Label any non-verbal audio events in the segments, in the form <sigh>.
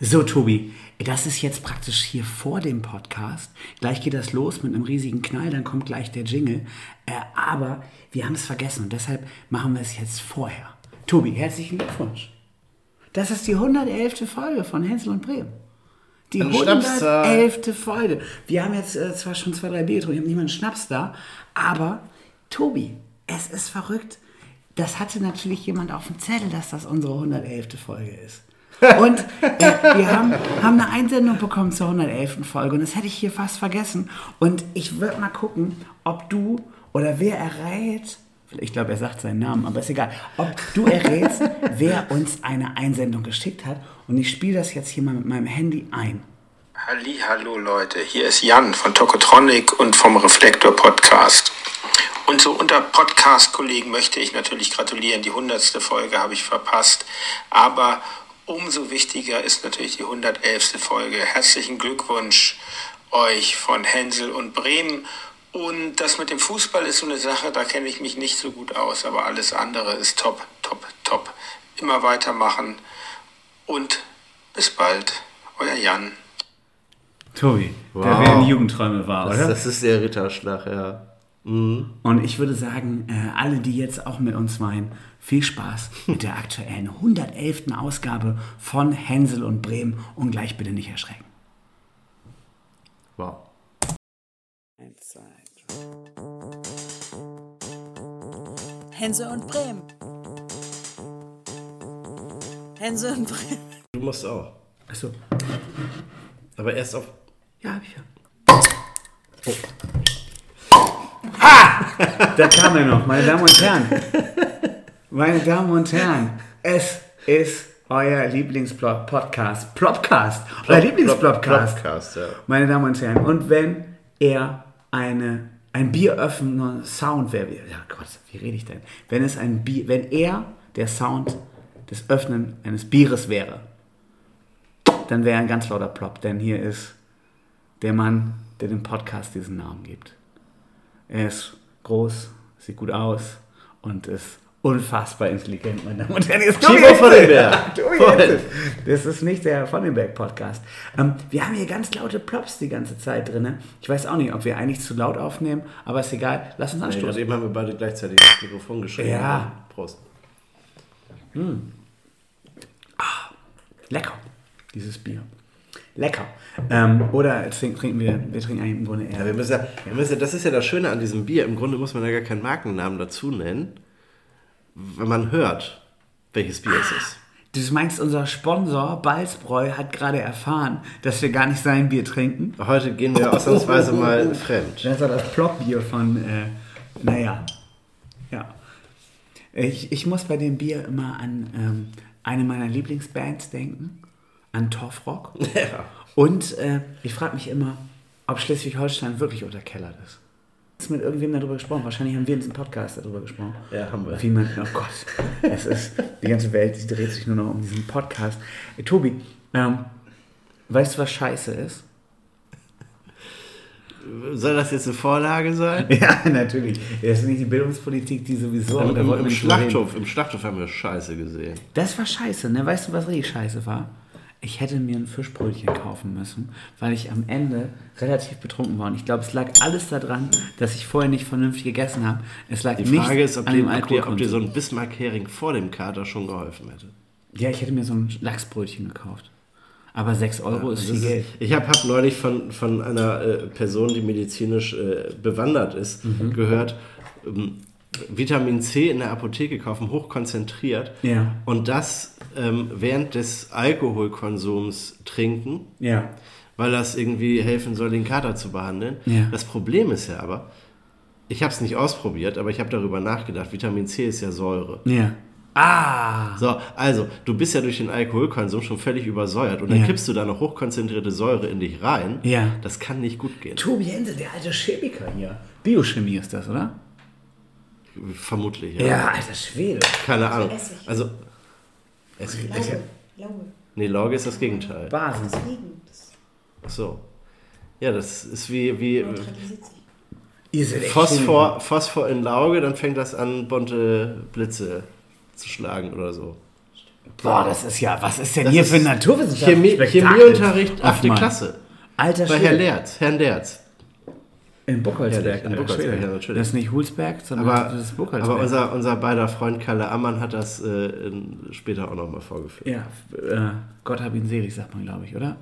So, Tobi, das ist jetzt praktisch hier vor dem Podcast. Gleich geht das los mit einem riesigen Knall, dann kommt gleich der Jingle. Äh, aber wir haben es vergessen und deshalb machen wir es jetzt vorher. Tobi, herzlichen Glückwunsch. Das ist die 111. Folge von Hänsel und Bremen. Die Eine Schnapszahl. 111. Folge. Wir haben jetzt äh, zwar schon zwei, drei Bier getrunken, wir haben niemanden Schnaps da, aber Tobi, es ist verrückt. Das hatte natürlich jemand auf dem Zettel, dass das unsere 111. Folge ist. Und äh, wir haben, haben eine Einsendung bekommen zur 111. Folge und das hätte ich hier fast vergessen. Und ich würde mal gucken, ob du oder wer errät, ich glaube, er sagt seinen Namen, aber ist egal, ob du errätst, <laughs> wer uns eine Einsendung geschickt hat. Und ich spiele das jetzt hier mal mit meinem Handy ein. Halli, hallo Leute, hier ist Jan von Tokotronic und vom Reflektor Podcast. Und so unter Podcast-Kollegen möchte ich natürlich gratulieren. Die 100. Folge habe ich verpasst, aber umso wichtiger ist natürlich die 111. Folge. Herzlichen Glückwunsch euch von Hänsel und Bremen. Und das mit dem Fußball ist so eine Sache, da kenne ich mich nicht so gut aus, aber alles andere ist top, top, top. Immer weitermachen und bis bald, euer Jan. Tobi, der Wow. werden Jugendträume war, Das, oder? das ist der Ritterschlag, ja. Und ich würde sagen, äh, alle, die jetzt auch mit uns weinen, viel Spaß mit der aktuellen 111. Ausgabe von Hänsel und Bremen und gleich bitte nicht erschrecken. Wow. Hänsel und Bremen. Hänsel und Bremen. Du musst auch. Achso, Aber erst auf. ja, hab ich ja. Ha! Da kam er noch, meine Damen und Herren. Meine Damen und Herren, es ist euer Lieblingspodcast. Plopcast. Euer Lieblingspodcast. Plopcast, ja. Meine Damen und Herren, und wenn er eine, ein bieröffnender Sound wäre, wie- ja Gott, wie rede ich denn? Wenn es ein Bier, wenn er der Sound des Öffnen eines Bieres wäre, dann wäre ein ganz lauter Plop, denn hier ist der Mann, der dem Podcast diesen Namen gibt. Er ist groß, sieht gut aus und ist unfassbar intelligent, meine Damen und Herren. Ist Timo von den. Berg. <laughs> Das ist nicht der von den Berg Podcast. Ähm, wir haben hier ganz laute Plops die ganze Zeit drin. Ich weiß auch nicht, ob wir eigentlich zu laut aufnehmen, aber ist egal. Lass uns Nee, anstoßen. gerade eben haben wir beide gleichzeitig das Mikrofon geschrieben. Ja. Prost. Lecker, dieses Bier. Lecker. Ähm, oder trinken, trinken wir, wir trinken eigentlich im Grunde Ja, eher. wir müssen ja, wir müssen ja, das ist ja das Schöne an diesem Bier. Im Grunde muss man ja gar keinen Markennamen dazu nennen, wenn man hört, welches Bier es ist. Du meinst, unser Sponsor Balzbräu hat gerade erfahren, dass wir gar nicht sein Bier trinken? Heute gehen wir ausnahmsweise mal <laughs> fremd. Das war das Plopbier von, äh, naja, ja. Ich, ich muss bei dem Bier immer an ähm, eine meiner Lieblingsbands denken, an Torfrock. <laughs> Ja. Und äh, ich frage mich immer, ob Schleswig-Holstein wirklich unterkellert ist. Mit irgendwem darüber gesprochen? Wahrscheinlich haben wir in diesem Podcast darüber gesprochen. Ja, haben wir. Wie man, oh Gott, es ist, die ganze Welt die dreht sich nur noch um diesen Podcast. Äh, Tobi, ähm, weißt du, was scheiße ist? Soll das jetzt eine Vorlage sein? <laughs> Ja, natürlich. Das ist nicht die Bildungspolitik, die sowieso. Im, im. Schlachthof, Im Schlachthof haben wir Scheiße gesehen. Das war scheiße, ne? Weißt du, was richtig scheiße war? Ich hätte mir ein Fischbrötchen kaufen müssen, weil ich am Ende relativ betrunken war. Und ich glaube, es lag alles daran, dass ich vorher nicht vernünftig gegessen habe. Es lag Die nicht Frage ist, ob an dir, dem ob, dir, ob dir so ein Bismarck-Hering vor dem Kater schon geholfen hätte. Ja, ich hätte mir so ein Lachsbrötchen gekauft. Aber 6 Euro ist Das viel ist- Geld. Ich habe hab neulich von, von einer äh, Person, die medizinisch äh, bewandert ist, Mhm. gehört, ähm, Vitamin C in der Apotheke kaufen, hochkonzentriert. Ja. Und das ähm, während des Alkoholkonsums trinken, Ja. weil das irgendwie helfen soll, den Kater zu behandeln. Ja. Das Problem ist ja aber, ich habe es nicht ausprobiert, aber ich habe darüber nachgedacht. Vitamin C ist ja Säure. Ja. Ah! So, also, du bist ja durch den Alkoholkonsum schon völlig übersäuert und dann Ja. kippst du da noch hochkonzentrierte Säure in dich rein. Ja. Das kann nicht gut gehen. Tobi Hensel, der alte Chemiker hier. Biochemie ist das, oder? Vermutlich, ja. Ja, alter Schwede. Keine Ahnung. Also, Essig. Lauge. Lauge. Nee, Lauge ist das Gegenteil. Basis. Regen. Das Ach so. Ja, das ist wie, wie Phosphor, Phosphor in Lauge, dann fängt das an, bunte Blitze zu schlagen oder so. Boah, das ist ja, was ist denn Das hier ist für ein Naturwissenschaft? Chemie, Chemieunterricht, achte Klasse. Alter Bei. Herrn Lerz, Herrn Lerz. In Buchholzberg. In Buchholzberg, ja, natürlich. Das ist nicht Hulsberg, sondern Aber, das ist Buchholzberg. aber unser, unser beider Freund Kalle Ammann hat das äh, in, später auch nochmal vorgeführt. ja, äh, Gott hab ihn selig, sagt man, glaube ich, oder?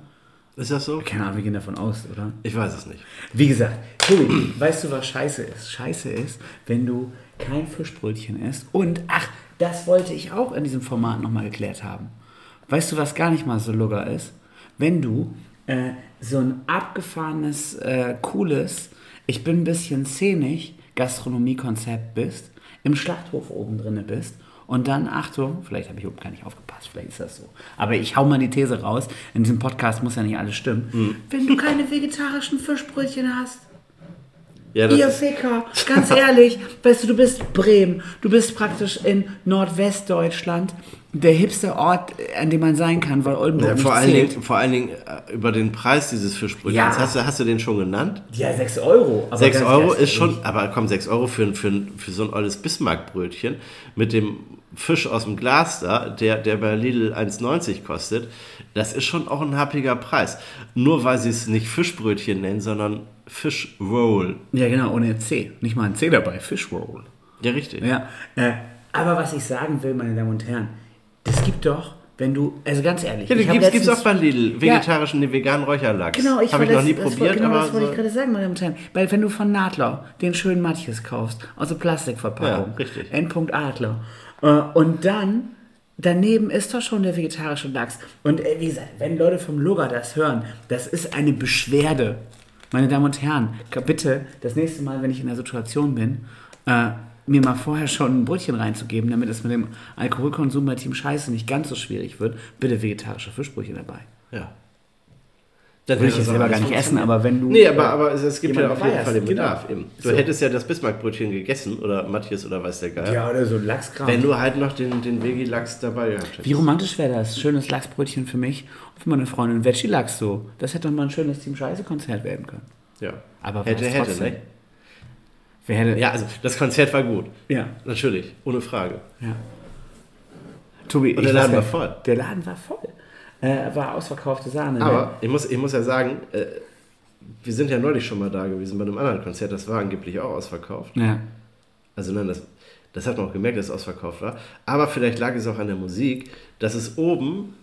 Ist das so? Keine Ahnung, wir gehen davon aus, oder? Ich weiß es nicht. Wie gesagt, Tobi, <clears throat> weißt du, was scheiße ist? Scheiße ist, wenn du kein Fischbrötchen isst. Und, ach, das wollte ich auch in diesem Format nochmal geklärt haben. Weißt du, was gar nicht mal so lugger ist? Wenn du äh, so ein abgefahrenes, äh, cooles, ich bin ein bisschen szenisch Gastronomiekonzept bist, im Schlachthof oben drinne bist und dann, Achtung, vielleicht habe ich oben gar nicht aufgepasst, vielleicht ist das so. Aber ich hau mal die These raus, in diesem Podcast muss ja nicht alles stimmen. Wenn du keine vegetarischen Fischbrötchen hast, Ja, das Ihr Ficker, ganz ehrlich, weißt du, du bist Bremen, du bist praktisch in Nordwestdeutschland, der hipste Ort, an dem man sein kann, weil Oldenburg ja, nicht vor, allen zählt. Dingen, vor allen Dingen äh, über den Preis dieses Fischbrötchens. Ja. Hast, du, hast du den schon genannt? Ja, 6 Euro. aber 6 ganz Euro ist schon, aber komm, 6 Euro für, für, für so ein olles Bismarckbrötchen mit dem Fisch aus dem Glas da, der, der bei Lidl 1,90 kostet, das ist schon auch ein happiger Preis. Nur weil sie es nicht Fischbrötchen nennen, sondern Fischroll. Ja, genau, ohne C. Nicht mal ein C dabei, Fishroll. Ja, richtig. Ja, äh, aber was ich sagen will, meine Damen und Herren, das gibt doch, wenn du, also ganz ehrlich. Ja, gibt's, gibt's letztens- auch bei Lidl. Vegetarischen, den veganen Räucherlachs. Genau, ich Habe ich noch nie verletz- das probiert, genau, aber das wollte so, ich gerade sagen, meine Damen und Herren. Weil wenn du von Nadler den schönen Matjes kaufst, aus der Plastikverpackung, Ja, richtig. Endpunkt Adler, äh, und dann daneben ist doch schon der vegetarische Lachs. Und äh, wie gesagt, wenn Leute vom Lugger das hören, das ist eine Beschwerde. Meine Damen und Herren, bitte das nächste Mal, wenn ich in der Situation bin, äh, mir mal vorher schon ein Brötchen reinzugeben, damit es mit dem Alkoholkonsum bei Team Scheiße nicht ganz so schwierig wird, bitte vegetarische Fischbrötchen dabei. ja. Dann Will ich jetzt das selber gar nicht essen, aber wenn du. Nee, aber, aber es, gibt ja auf jeden Fall den genau. Bedarf. Eben. Du So. hättest ja das Bismarckbrötchen gegessen oder Matthias oder weiß der Geier. Ja, oder so Lachskram. Wenn du halt noch den, den Veggie-Lachs dabei gehabt hättest. Wie romantisch wäre das? Schönes Lachsbrötchen für mich und für meine Freundin. Veggie-Lachs so. Das hätte doch mal ein schönes Team Scheiße-Konzert werden können. Ja. Aber hätte, hätte, ne? Wer. Ja, also das Konzert war gut. Ja. Natürlich, ohne Frage. ja. Tobi, Und der Laden war voll. Der Laden war voll. Äh, war ausverkaufte Sahne. ne? Aber ich muss, ich muss ja sagen, äh, wir sind ja neulich schon mal da gewesen bei einem anderen Konzert, das war angeblich auch ausverkauft. Ja. Also nein, das, das hat man auch gemerkt, dass es ausverkauft war. Aber vielleicht lag es auch an der Musik, dass es oben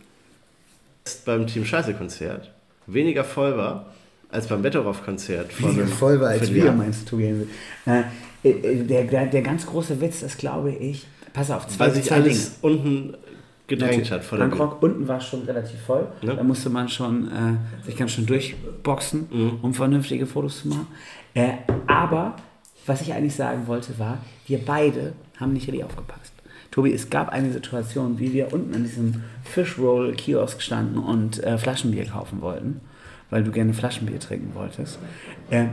beim Team Scheiße-Konzert weniger voll war als beim Weniger einem voll war als wir, meinst du, Tobi? Äh, äh, der, der, der ganz große Witz ist, glaube ich, pass auf, zwei, Weil sich zwei alles unten gedrängt hat vor. Bangkok unten war schon relativ voll. Ne? Da musste man schon äh, sich ganz schön durchboxen, Mhm. um vernünftige Fotos zu machen. Äh, aber was ich eigentlich sagen wollte, war, wir beide haben nicht richtig aufgepasst. Tobi, es gab eine Situation, wie wir unten an diesem Fishroll-Kiosk standen und äh, Flaschenbier kaufen wollten, weil du gerne Flaschenbier trinken wolltest. Äh,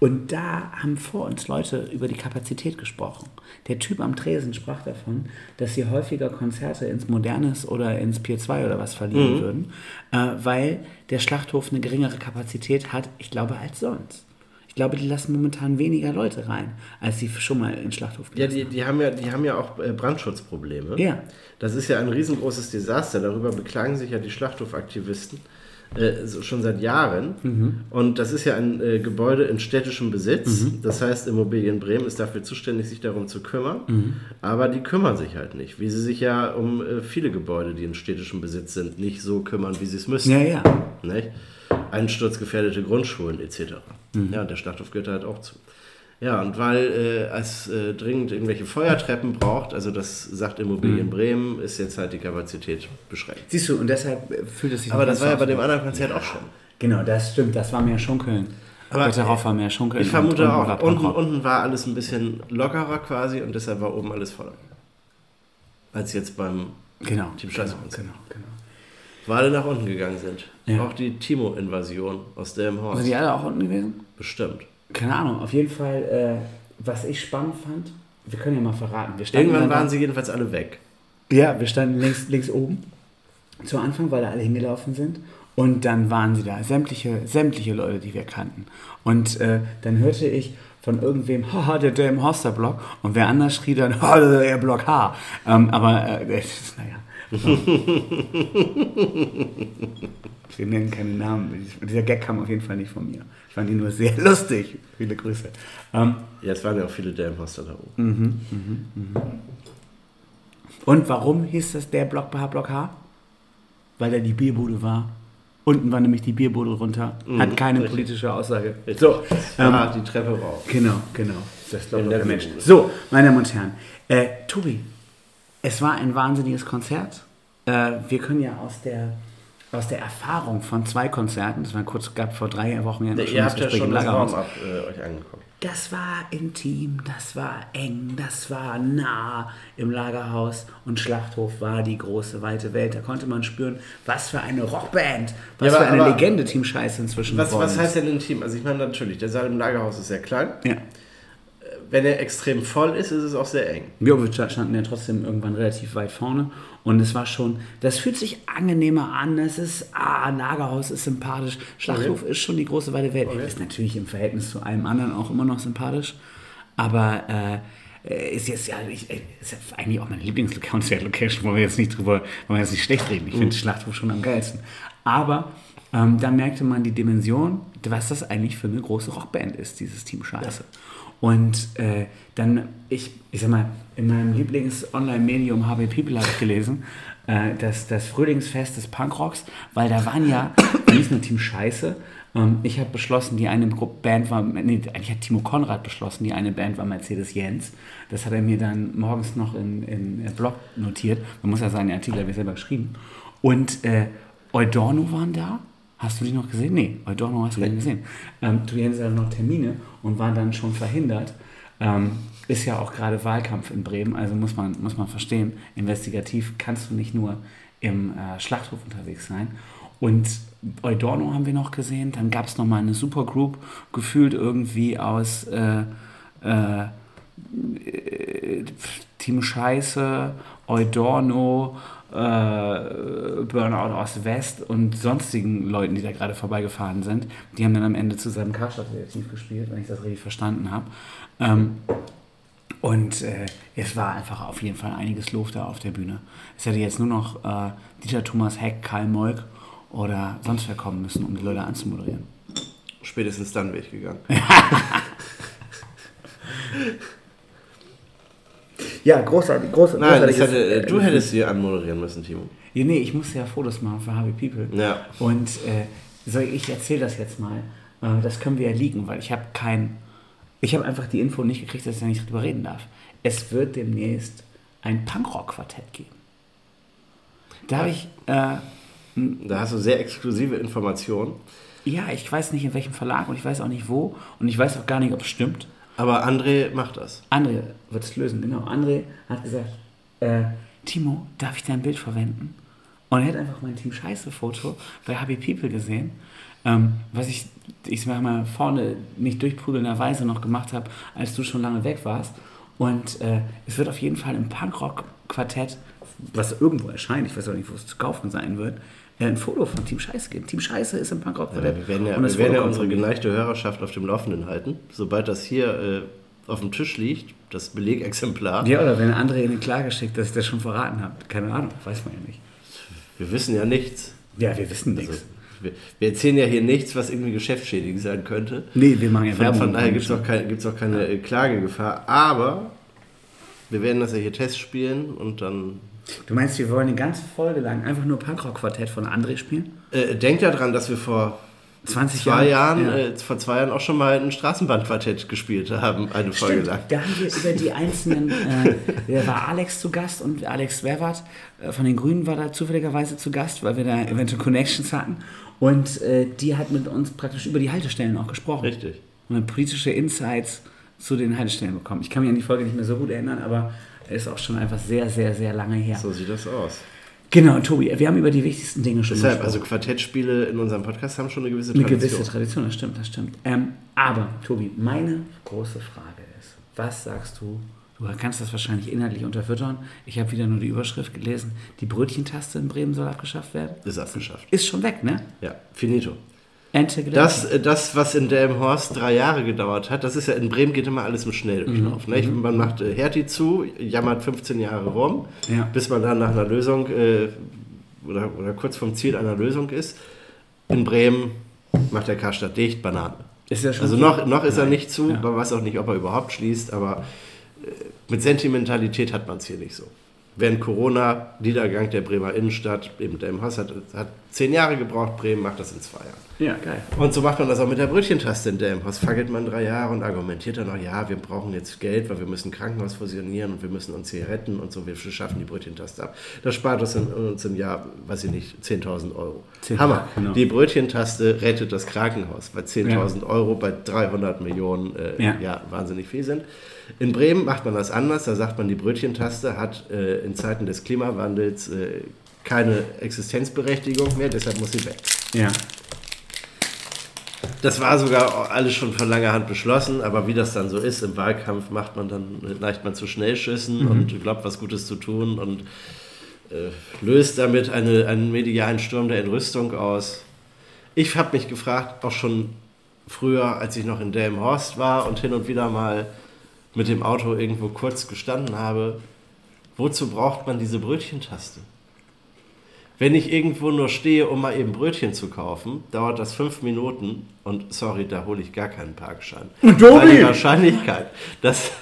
und da haben vor uns Leute über die Kapazität gesprochen. Der Typ am Tresen sprach davon, dass sie häufiger Konzerte ins Modernes oder ins Pier 2 oder was verlieren würden, äh, weil der Schlachthof eine geringere Kapazität hat, ich glaube, als sonst. Ich glaube, die lassen momentan weniger Leute rein, als sie schon mal in den Schlachthof Ja, gelassen die, die, haben ja, die haben ja auch äh, Brandschutzprobleme. Ja. Das ist ja ein riesengroßes Desaster. Darüber beklagen sich ja die Schlachthofaktivisten äh, schon seit Jahren. Mhm. Und das ist ja ein äh, Gebäude in städtischem Besitz. Das heißt, Immobilien Bremen ist dafür zuständig, sich darum zu kümmern. Mhm. Aber die kümmern sich halt nicht. Wie sie sich ja um äh, viele Gebäude, die in städtischem Besitz sind, nicht so kümmern, wie sie es müssen. Ja, ja. Nicht? Einsturzgefährdete Grundschulen etc. Mhm. Ja, der Schlachthof gehört halt auch zu. Ja, und weil äh, es äh, dringend irgendwelche Feuertreppen braucht, also das sagt Immobilien Mhm. Bremen, ist jetzt halt die Kapazität beschränkt. Siehst du, und deshalb äh, fühlt es sich Aber das war ja bei dem anderen Konzert auch schon. Genau, das stimmt, das war mehr Schunkeln. Aber darauf war mehr Schunkeln. Ich vermute und auch, unten, unten war alles ein bisschen lockerer quasi und deshalb war oben alles voller. Als jetzt beim Genau. Team genau, genau, genau. wo alle nach unten gegangen sind. Ja. Auch die Timo-Invasion aus dem Haus. Sind die alle auch unten gewesen? Bestimmt. Keine Ahnung, auf jeden Fall, äh, was ich spannend fand, wir können ja mal verraten. Irgendwann waren sie jedenfalls alle weg. Ja, wir standen links, links oben zu Anfang, weil da alle hingelaufen sind. Und dann waren sie da, sämtliche, sämtliche Leute, die wir kannten. Und äh, dann hörte ich von irgendwem, haha, der, der im Horster-Block. Und wer anders schrie dann, <laughs> haha, der Block H. Ähm, aber, äh, naja. <laughs> Wir nennen keine Namen. Dieser Gag kam auf jeden Fall nicht von mir. Ich fand ihn nur sehr <laughs> lustig. Viele Grüße. Ähm, Ja, es waren ja auch viele der Imposter da oben. und warum hieß das der Block H Block H? Weil da die Bierbude war. Unten war nämlich die Bierbude runter. Hat keine richtig. politische Aussage. Richtig. So, ähm, ah, die Treppe rauf. Genau, genau. Das glaubt der Mensch. So, meine Damen und Herren. Äh, Tobi, es war ein wahnsinniges Konzert. Äh, wir können ja aus der, aus der Erfahrung von zwei Konzerten, das war kurz, gab vor drei Wochen ja schon Ihr habt ja schon im Lagerhaus. Warm-up äh, euch angeguckt. Das war intim, das war eng, das war nah im Lagerhaus und Schlachthof war die große, weite Welt. Da konnte man spüren, was für eine Rockband, was Ja, für eine Legende Team Scheiße inzwischen Was, was heißt denn intim? Also ich meine natürlich, der Saal im Lagerhaus ist sehr klein. Ja. Wenn er extrem voll ist, ist es auch sehr eng. Wir standen ja trotzdem irgendwann relativ weit vorne und es war schon, das fühlt sich angenehmer an, es ist, ah, Lagerhaus ist sympathisch, Schlachthof ist schon die große weite Welt, ist natürlich im Verhältnis zu allem anderen auch immer noch sympathisch, aber äh, ist jetzt ja, ich, äh, ist ja eigentlich auch meine Lieblingslocation, <laughs> wollen wir jetzt nicht drüber, wollen wir jetzt nicht schlecht reden, ich finde Schlachthof schon am geilsten, aber ähm, da merkte man die Dimension, was das eigentlich für eine große Rockband ist, dieses Team Scheiße. Und äh, dann, ich, ich sag mal, in meinem Lieblings-Online-Medium HB People habe ich gelesen, äh, das, das Frühlingsfest des Punkrocks, weil da waren ja nicht nur Team Scheiße. Ähm, ich habe beschlossen, die eine Band war, nee, eigentlich hat Timo Konrad beschlossen, die eine Band war Mercedes Jens. Das hat er mir dann morgens noch in, in äh, Blog notiert. Man muss ja sagen, den Artikel habe ich selber geschrieben. Und äh, Eudorno waren da. Hast du die noch gesehen? Nee, Eudorno hast du nicht gesehen. Ähm, du hattest ja noch Termine und war dann schon verhindert. Ähm, ist ja auch gerade Wahlkampf in Bremen, also muss man, muss man verstehen, investigativ kannst du nicht nur im äh, Schlachthof unterwegs sein. Und Eudorno haben wir noch gesehen, dann gab es nochmal eine Supergroup, gefühlt irgendwie aus äh, äh, Team Scheiße, Eudorno, äh, Burnout aus West und sonstigen Leuten, die da gerade vorbeigefahren sind. Die haben dann am Ende zusammen Karstadt-Detektiv gespielt, wenn ich das richtig verstanden habe. Ähm, und äh, es war einfach auf jeden Fall einiges Luft da auf der Bühne. Es hätte jetzt nur noch äh, Dieter Thomas Heck, Karl Molk oder sonst wer kommen müssen, um die Leute anzumoderieren. Spätestens dann wäre ich gegangen. <laughs> Ja, großartig, großartig. Nein, das hätte, äh, du hättest sie anmoderieren müssen, Timo. Ja, nee, ich musste ja Fotos machen für Harvey People. Ja. Und äh, ich erzähle das jetzt mal. Äh, das können wir ja liegen, weil ich habe kein. Ich habe einfach die Info nicht gekriegt, dass ich da nicht drüber reden darf. Es wird demnächst ein Punkrock-Quartett geben. Da habe ich. Äh, Da hast du sehr exklusive Informationen. ja, ich weiß nicht in welchem Verlag und ich weiß auch nicht wo und ich weiß auch gar nicht, ob es stimmt. Aber André macht das. André wird es lösen, genau. André hat gesagt, äh, Timo, darf ich dein Bild verwenden? Und er hat einfach mein Team Scheiße-Foto bei HB People gesehen, ähm, was ich, ich sag mal, vorne nicht durchprügelnderweise noch gemacht habe, als du schon lange weg warst. Und äh, es wird auf jeden Fall im Punkrock-Quartett, was irgendwo erscheint, ich weiß auch nicht, wo es zu kaufen sein wird, ein Foto von Team Scheiße geben. Team Scheiße ist im Punkrock-Quartett. Wir werden ja, wir werden ja unsere geneigte Hörerschaft auf dem Laufenden halten. Sobald das hier äh, auf dem Tisch liegt, das Belegexemplar. Ja, oder wenn André in eine Klage schickt, dass ich das schon verraten habe. Keine Ahnung, weiß man ja nicht. Wir wissen ja nichts. Ja, wir wissen nichts. Also, wir, wir erzählen ja hier nichts, was irgendwie geschäftsschädigend sein könnte. Nee, wir machen ja Von, Werbung. von daher gibt es auch, kein, gibt's auch keine äh, Klagegefahr. Aber wir werden das ja hier testspielen und dann. Du meinst, wir wollen eine ganze Folge lang einfach nur Punkrock-Quartett von André spielen? Äh, denkt ja dran, dass wir vor 20 zwei Jahren, Ja. äh, vor zwei Jahren auch schon mal ein Straßenbahnquartett gespielt haben, eine Folge Stimmt, lang. da haben wir über die einzelnen, <laughs> äh, da war Alex zu Gast und Alex Werwart äh, von den Grünen war da zufälligerweise zu Gast, weil wir da eventuell Connections hatten. Und äh, die hat mit uns praktisch über die Haltestellen auch gesprochen. Richtig. Und politische Insights zu den Haltestellen bekommen. Ich kann mich an die Folge nicht mehr so gut erinnern, aber ist auch schon einfach sehr, sehr, sehr lange her. So sieht das aus. Genau, Tobi, wir haben über die wichtigsten Dinge schon Deshalb, gesprochen. also Quartettspiele in unserem Podcast haben schon eine gewisse Eine Tradition. gewisse Tradition, das stimmt, das stimmt. Ähm, aber, Tobi, meine große Frage ist, was sagst du? Du kannst das wahrscheinlich inhaltlich unterfüttern. Ich habe wieder nur die Überschrift gelesen. Die Brötchentaste in Bremen soll abgeschafft werden. Ist abgeschafft. Ist schon weg, ne? Ja, finito. Ente. Das, das, was in Delmenhorst drei Jahre gedauert hat, das ist ja in Bremen geht immer alles im Schnelldurchlauf. Mhm. Ne? Man macht äh, Hertie zu, jammert 15 Jahre rum, Ja. bis man dann nach einer Lösung äh, oder, oder kurz vom Ziel einer Lösung ist. In Bremen macht der Karstadt dicht, Banane. Also so? noch, noch ist er Nein. nicht zu, Ja. man weiß auch nicht, ob er überhaupt schließt, aber äh, mit Sentimentalität hat man es hier nicht so. Während Corona, Niedergang der Bremer Innenstadt, eben der im Haus hat, hat zehn Jahre gebraucht, Bremen macht das in zwei Jahren. Ja, geil. Und so macht man das auch mit der Brötchentaste in Delmhaus. Fackelt man drei Jahre und argumentiert dann auch, ja, wir brauchen jetzt Geld, weil wir müssen Krankenhaus fusionieren und wir müssen uns hier retten und so, wir schaffen die Brötchentaste ab. Das spart uns, in, uns im Jahr, weiß ich nicht, 10.000 Euro. 10.000, Hammer. genau. Die Brötchentaste rettet das Krankenhaus, weil 10.000 Euro bei 300 Millionen äh, Ja. ja. wahnsinnig viel sind. In Bremen macht man das anders, da sagt man, die Brötchentaste hat äh, in Zeiten des Klimawandels äh, keine Existenzberechtigung mehr, deshalb muss sie weg. Ja. Das war sogar alles schon von langer Hand beschlossen, aber wie das dann so ist, im Wahlkampf macht man dann, neigt man zu Schnellschüssen und glaubt, was Gutes zu tun und äh, löst damit eine, einen medialen Sturm der Entrüstung aus. Ich habe mich gefragt, auch schon früher, als ich noch in Delmenhorst war und hin und wieder mal mit dem Auto irgendwo kurz gestanden habe, wozu braucht man diese Brötchentaste? Wenn ich irgendwo nur stehe, um mal eben Brötchen zu kaufen, dauert das fünf Minuten und sorry, da hole ich gar keinen Parkschein. Weil die Wahrscheinlichkeit, dass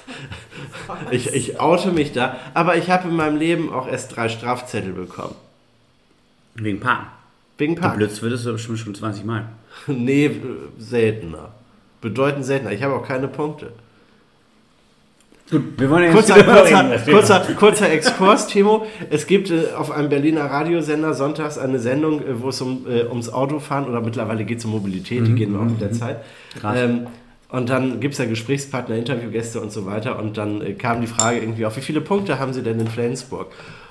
<laughs> ich, ich oute mich da, aber ich habe in meinem Leben auch erst drei Strafzettel bekommen. Wegen Parken. Wegen Parken. blödst würdest du bestimmt schon 20 Mal. <laughs> Nee, seltener. Bedeutend seltener. Ich habe auch keine Punkte. Gut, wir wollen ja Kurzer, kurzer, kurzer, kurzer Exkurs, Timo. Es gibt äh, auf einem Berliner Radiosender sonntags eine Sendung, äh, wo es um, äh, ums Autofahren oder mittlerweile geht es um Mobilität, die gehen auch mit der Zeit. Krass. Ähm, und dann gibt es ja Gesprächspartner, Interviewgäste und so weiter. Und dann äh, kam die Frage irgendwie auf, wie viele Punkte haben Sie denn in Flensburg?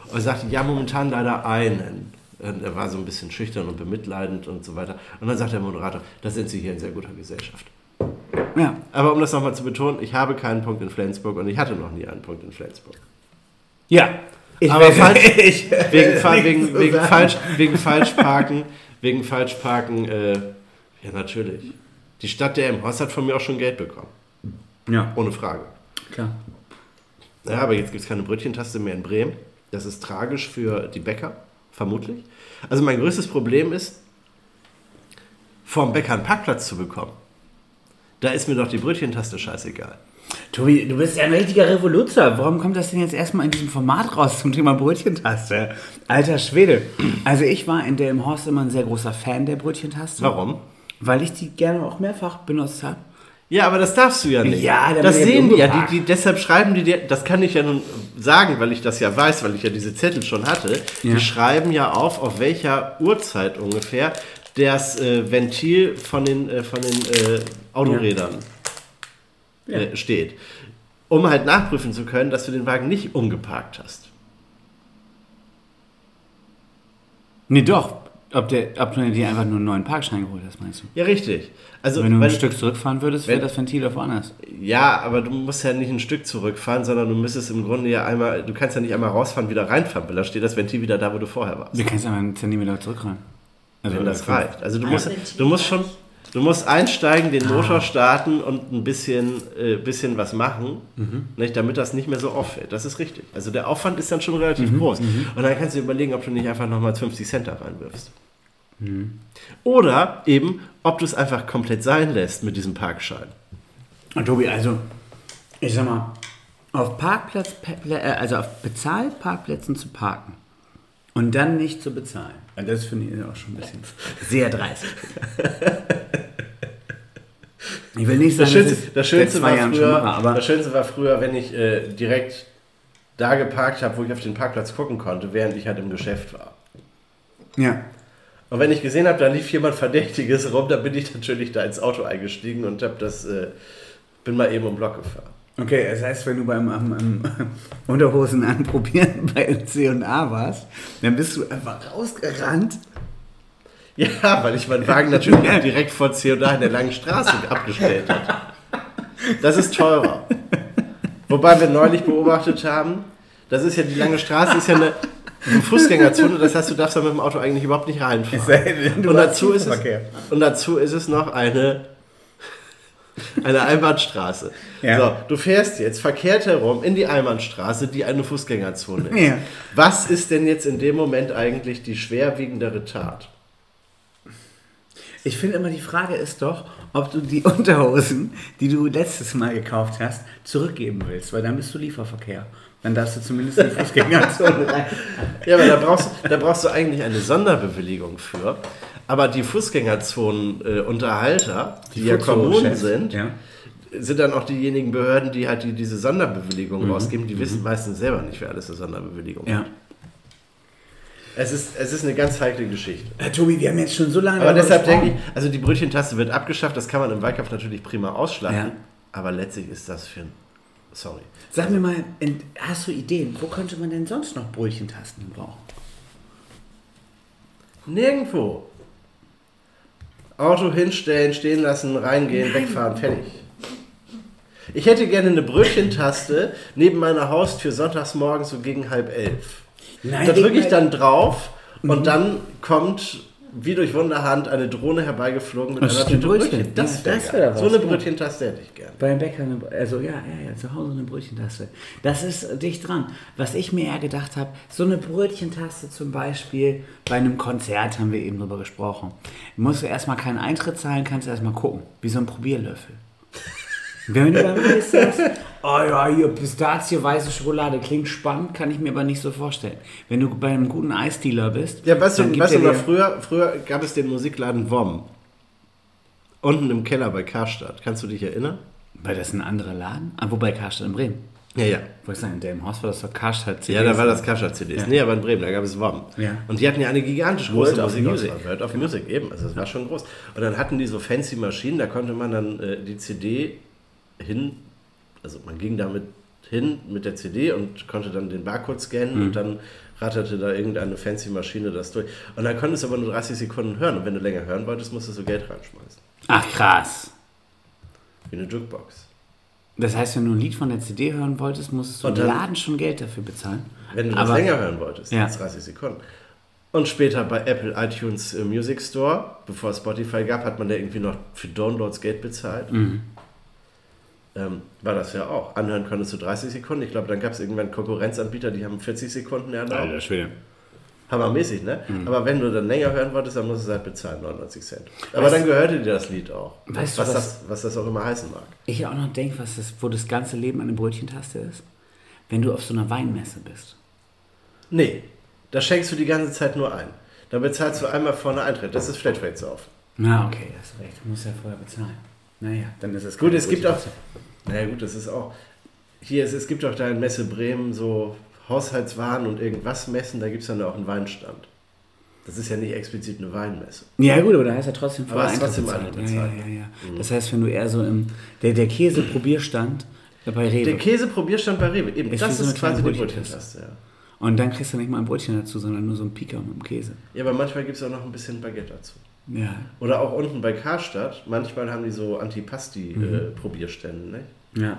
Und er sagte, ja, momentan leider einen. Und er war so ein bisschen schüchtern und bemitleidend und so weiter. Und dann sagt der Moderator, da sind Sie hier in sehr guter Gesellschaft. Ja. Aber um das nochmal zu betonen, ich habe keinen Punkt in Flensburg und ich hatte noch nie einen Punkt in Flensburg. Ja. Ich Aber will- falsch- <laughs> ich, Wegen, Fa- wegen, wegen, falsch, wegen Falschparken, wegen Falschparken, äh, ja natürlich. Die Stadt der Emhost hat von mir auch schon Geld bekommen. Ja, Ohne Frage. klar. Ja, aber jetzt gibt es keine Brötchentaste mehr in Bremen. Das ist tragisch für die Bäcker, vermutlich. Also mein größtes Problem ist, vom Bäcker einen Parkplatz zu bekommen. Da ist mir doch die Brötchentaste scheißegal. Tobi, du bist ja ein richtiger Revoluzer. Warum kommt das denn jetzt erstmal in diesem Format raus zum Thema Brötchentaste? Alter Schwede. Also ich war in Delmenhorst immer ein sehr großer Fan der Brötchentaste. Warum? Weil ich die gerne auch mehrfach benutzt habe. Ja, aber das darfst du ja nicht. Ja, das sehen die ja. Die, die, deshalb schreiben die dir, das kann ich ja nun sagen, weil ich das ja weiß, weil ich ja diese Zettel schon hatte. Ja. Die schreiben ja auf, auf welcher Uhrzeit ungefähr das äh, Ventil von den, äh, von den äh, Autorädern Ja. äh, steht. Um halt nachprüfen zu können, dass du den Wagen nicht umgeparkt hast. Nee, doch. Ob, der, ob du dir einfach nur einen neuen Parkschein geholt hast, meinst du? Ja, richtig. Also, Wenn du ein Stück zurückfahren würdest, wäre das Ventil doch woanders. Ja, aber du musst ja nicht ein Stück zurückfahren, sondern du müsstest im Grunde ja einmal, du kannst ja nicht einmal rausfahren, wieder reinfahren, weil da steht das Ventil wieder da, wo du vorher warst. Du kannst aber einen Zentimeter zurückrein. Also wenn das fünf. reicht. Also du musst, du musst schon, du musst einsteigen, den Motor starten und ein bisschen, äh, bisschen was machen, nicht, damit das nicht mehr so auffällt. Das ist richtig. Also der Aufwand ist dann schon relativ groß. Und dann kannst du überlegen, ob du nicht einfach nochmal 50 Cent da reinwirfst. Oder eben, ob du es einfach komplett sein lässt mit diesem Parkschein. Und Tobi, also, ich sag mal, auf Parkplatz, äh, also auf Bezahlparkplätzen zu parken und dann nicht zu bezahlen, das finde ich auch schon ein bisschen <laughs> sehr dreist. Ich will nicht sagen, Das Schönste, das Schönste, war, Jahren früher, aber das Schönste war früher, wenn ich äh, direkt da geparkt habe, wo ich auf den Parkplatz gucken konnte, während ich halt im Geschäft war. ja. Und wenn ich gesehen habe, da lief jemand Verdächtiges rum, dann bin ich natürlich da ins Auto eingestiegen und hab das, äh, bin mal eben um Block gefahren. Okay, das heißt, wenn du beim am, am Unterhosen anprobieren <laughs> bei C&A warst, dann bist du einfach rausgerannt. <laughs> Ja, weil ich meinen Wagen natürlich direkt vor C&A in der langen Straße abgestellt hatte. Das ist teurer. Wobei wir neulich beobachtet haben, das ist ja die lange Straße, ist ja eine, Fußgängerzone, das heißt, du darfst da mit dem Auto eigentlich überhaupt nicht reinfahren. Und, dazu es, und dazu ist es noch eine, eine Einbahnstraße. Ja. So, du fährst jetzt verkehrt herum in die Einbahnstraße, die eine Fußgängerzone ist. Ja. Was ist denn jetzt in dem Moment eigentlich die schwerwiegendere Tat? Ich finde immer, die Frage ist doch, ob du die <laughs> Unterhosen, die du letztes Mal gekauft hast, zurückgeben willst, weil dann bist du Lieferverkehr. Dann darfst du zumindest in die Fußgängerzone <laughs> rein. Ja, aber da brauchst, da brauchst du eigentlich eine Sonderbewilligung für. Aber die Fußgängerzonenunterhalter, die, ja Kommunen sind, Ja. sind dann auch diejenigen Behörden, die halt die, diese Sonderbewilligung Mhm. rausgeben. Die wissen meistens selber nicht, wer alles eine Sonderbewilligung ja. hat. Es ist, es ist eine ganz heikle Geschichte. Herr Tobi, wir haben jetzt schon so lange Aber deshalb denke ich, also die Brötchentaste wird abgeschafft, das kann man im Wahlkampf natürlich prima ausschlachten. Ja. Aber letztlich ist das für ein. Sorry. Sag mir mal, hast du Ideen? Wo könnte man denn sonst noch Brötchentasten brauchen? Nirgendwo. Auto hinstellen, stehen lassen, reingehen, wegfahren, fertig. Ich hätte gerne eine Brötchentaste neben meiner Haustür sonntags morgens so gegen halb elf. Nein, da drücke ich dann drauf Mhm. und dann kommt wie durch Wunderhand eine Drohne herbeigeflogen mit Das einer Tüte Brötchen. Brötchen. Das Ja, das was, So eine. Brötchentaste hätte ich gerne. Beim Bäcker, eine, also ja, ja, ja, zu Hause eine Brötchentaste. Das ist dicht dran. Was ich mir eher gedacht habe, so eine Brötchentaste zum Beispiel bei einem Konzert haben wir eben drüber gesprochen. Musst du erstmal keinen Eintritt zahlen, kannst du erstmal gucken, wie so ein Probierlöffel. Wenn du weißt, dass, oh ja, hier Pistazie, weiße Schokolade, klingt spannend, kann ich mir aber nicht so vorstellen. Wenn du bei einem guten Eisdealer bist, Ja, weißt du, weißt du er früher, früher gab es den Musikladen WOM. Unten im Keller bei Karstadt. Kannst du dich erinnern? weil das ein anderer Laden, ah, wobei Karstadt in Bremen. Ja, ja. Wo ich sagen, in Delmenhorst war das doch Karstadt Ja, da war das Karstadt-CDs. Ja. Nee, aber in Bremen, da gab es WOM. Ja. Und die hatten ja eine gigantisch World große of Musik Music. World of Music, eben. Also das war schon groß. Und dann hatten die so fancy Maschinen, da konnte man dann äh, die CD hin, also man ging damit hin mit der CD und konnte dann den Barcode scannen Mhm. und dann ratterte da irgendeine fancy Maschine das durch. Und dann konntest du aber nur 30 Sekunden hören. Und wenn du länger hören wolltest, musstest du Geld reinschmeißen. Ach krass. Wie eine Jukebox. Das heißt, wenn du ein Lied von der CD hören wolltest, musstest du Und im dann- Laden schon Geld dafür bezahlen. Wenn du Aber- das länger hören wolltest, Ja. als 30 Sekunden. Und später bei Apple iTunes äh, Music Store, bevor es Spotify gab, hat man da irgendwie noch für Downloads Geld bezahlt. Mhm. Ähm, war das ja auch. Anhören konntest du 30 Sekunden. Ich glaube, dann gab es irgendwann Konkurrenzanbieter, die haben 40 Sekunden erlaubt. Schwede. Hammermäßig, ne? Mhm. Aber wenn du dann länger hören wolltest, dann musst du es halt bezahlen, 99 Cent. Aber dann gehörte dir das Lied auch. Weißt du, was, was- das, was das auch immer heißen mag. Ich auch noch denke, was das, wo das ganze Leben eine Brötchentaste ist. Wenn du auf so einer Weinmesse bist. Nee, da schenkst du die ganze Zeit nur ein. Dann bezahlst du einmal vorne Eintritt. Das ist Flatrate saufen. Na, okay, hast recht. Du musst ja vorher bezahlen. Naja, dann ist es Gut, es gibt auch. Naja, gut, das ist auch. Hier, es, es gibt auch da in Messe Bremen so Haushaltswaren und irgendwas Messen, da gibt es dann auch einen Weinstand. Das ist ja nicht explizit eine Weinmesse. Ja gut, aber da heißt ja trotzdem Aber Eintritt trotzdem bezahlt. Eintritt Ja, ja, bezahlt. ja, ja. Das heißt, wenn du eher so im... Der, der Käseprobierstand <clears throat> bei Rewe. Der Käseprobierstand bei Rewe, eben, Ist das so ist quasi die Brötchentaste. Ja. Und dann kriegst du nicht mal ein Brötchen dazu, sondern nur so ein Pika mit dem Käse. ja, aber manchmal gibt es auch noch ein bisschen Baguette dazu. Ja. Oder auch unten bei Karstadt, manchmal haben die so Mhm. Antipasti-Probierstände. Ne? Ja.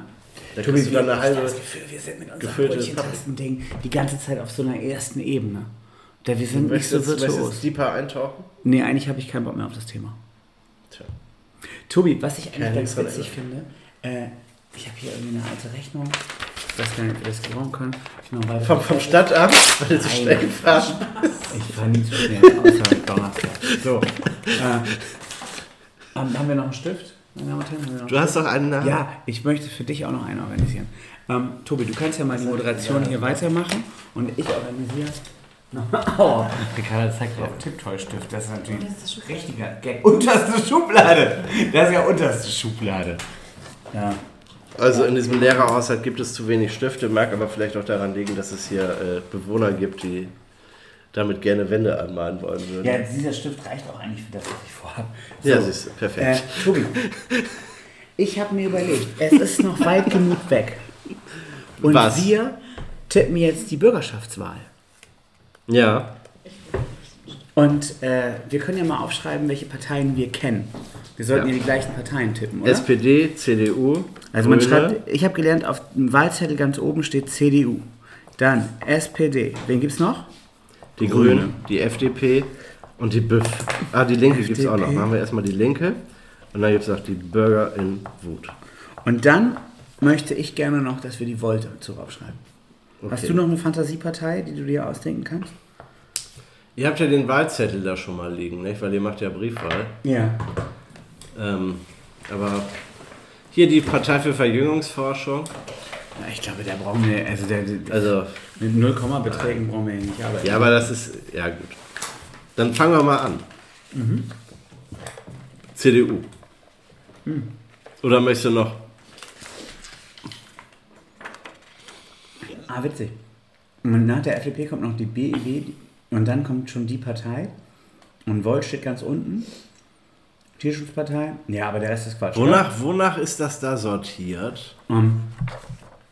Da kriegst du dann eine halbe. das Gefühl, wir sind mit unserem Brötchentasten-Ding die ganze Zeit auf so einer ersten Ebene. Da wir sind nicht so Möchtest, möchtest virtuos. deeper eintauchen? Nee, eigentlich habe ich keinen Bock mehr auf das Thema. Tja. Tobi, was ich eigentlich Keine ganz witzig finde, äh, ich habe hier irgendwie eine alte Rechnung. Ich weiß gar nicht, ob wir das gebrauchen können. Weiter Vom, vom Stadtamt, weil du zu schnell gefahren Ich fahre nie zu schnell, außer Donnerstag. So. Äh, haben wir noch einen Stift? Meine Damen und Herren, haben wir noch einen Du hast doch einen nach. Ja, ich möchte für dich auch noch einen organisieren. Ähm, Tobi, du kannst ja mal die Moderation hier weitermachen und ich organisiere. Oh, <laughs> Ricarda zeigt auf Tipptoy-Stift. Das ist natürlich ein richtiger Gag. Unterste Schublade! Das ist ja unterste Schublade. Ja. Also in diesem Lehrerhaushalt gibt es zu wenig Stifte, mag aber vielleicht auch daran liegen, dass es hier äh, Bewohner gibt, die damit gerne Wände anmalen wollen würden. ja, dieser Stift reicht auch eigentlich für das, was ich vorhabe. Ja, siehst du, perfekt. Äh, Tobi, ich habe mir überlegt, es ist noch weit <laughs> genug weg. Und Was? wir tippen jetzt die Bürgerschaftswahl. Ja, Und äh, wir können ja mal aufschreiben, welche Parteien wir kennen. Wir sollten Ja. ja, die gleichen Parteien tippen, oder? SPD, CDU, also man Grüne. schreibt, ich habe gelernt, auf dem Wahlzettel ganz oben steht CDU. Dann SPD. Wen gibt's noch? Die Grüne. Grünen, die FDP und die BÜF. Ah, die Linke gibt es auch noch. Machen wir erstmal die Linke und dann gibt es auch die Bürger in Wut. Und dann möchte ich gerne noch, dass wir die Volt dazu aufschreiben. Hast Okay. du noch eine Fantasiepartei, die du dir ausdenken kannst? Ihr habt ja den Wahlzettel da schon mal liegen, nicht? weil ihr macht ja Briefwahl. Ja. Ähm, aber hier die Partei für Verjüngungsforschung. Ja ich glaube, der brauchen wir, also der, der Also, mit 0, Beträgen brauchen wir hier nicht arbeiten. ja, aber das ist, ja gut. Dann fangen wir mal an. CDU. Oder möchtest du noch? Ah, witzig. Und nach der FDP kommt noch die die- und dann kommt schon die Partei. Und Volt steht ganz unten. Tierschutzpartei. Ja, aber der Rest ist Quatsch. Wonach, wonach ist das da sortiert? Ähm,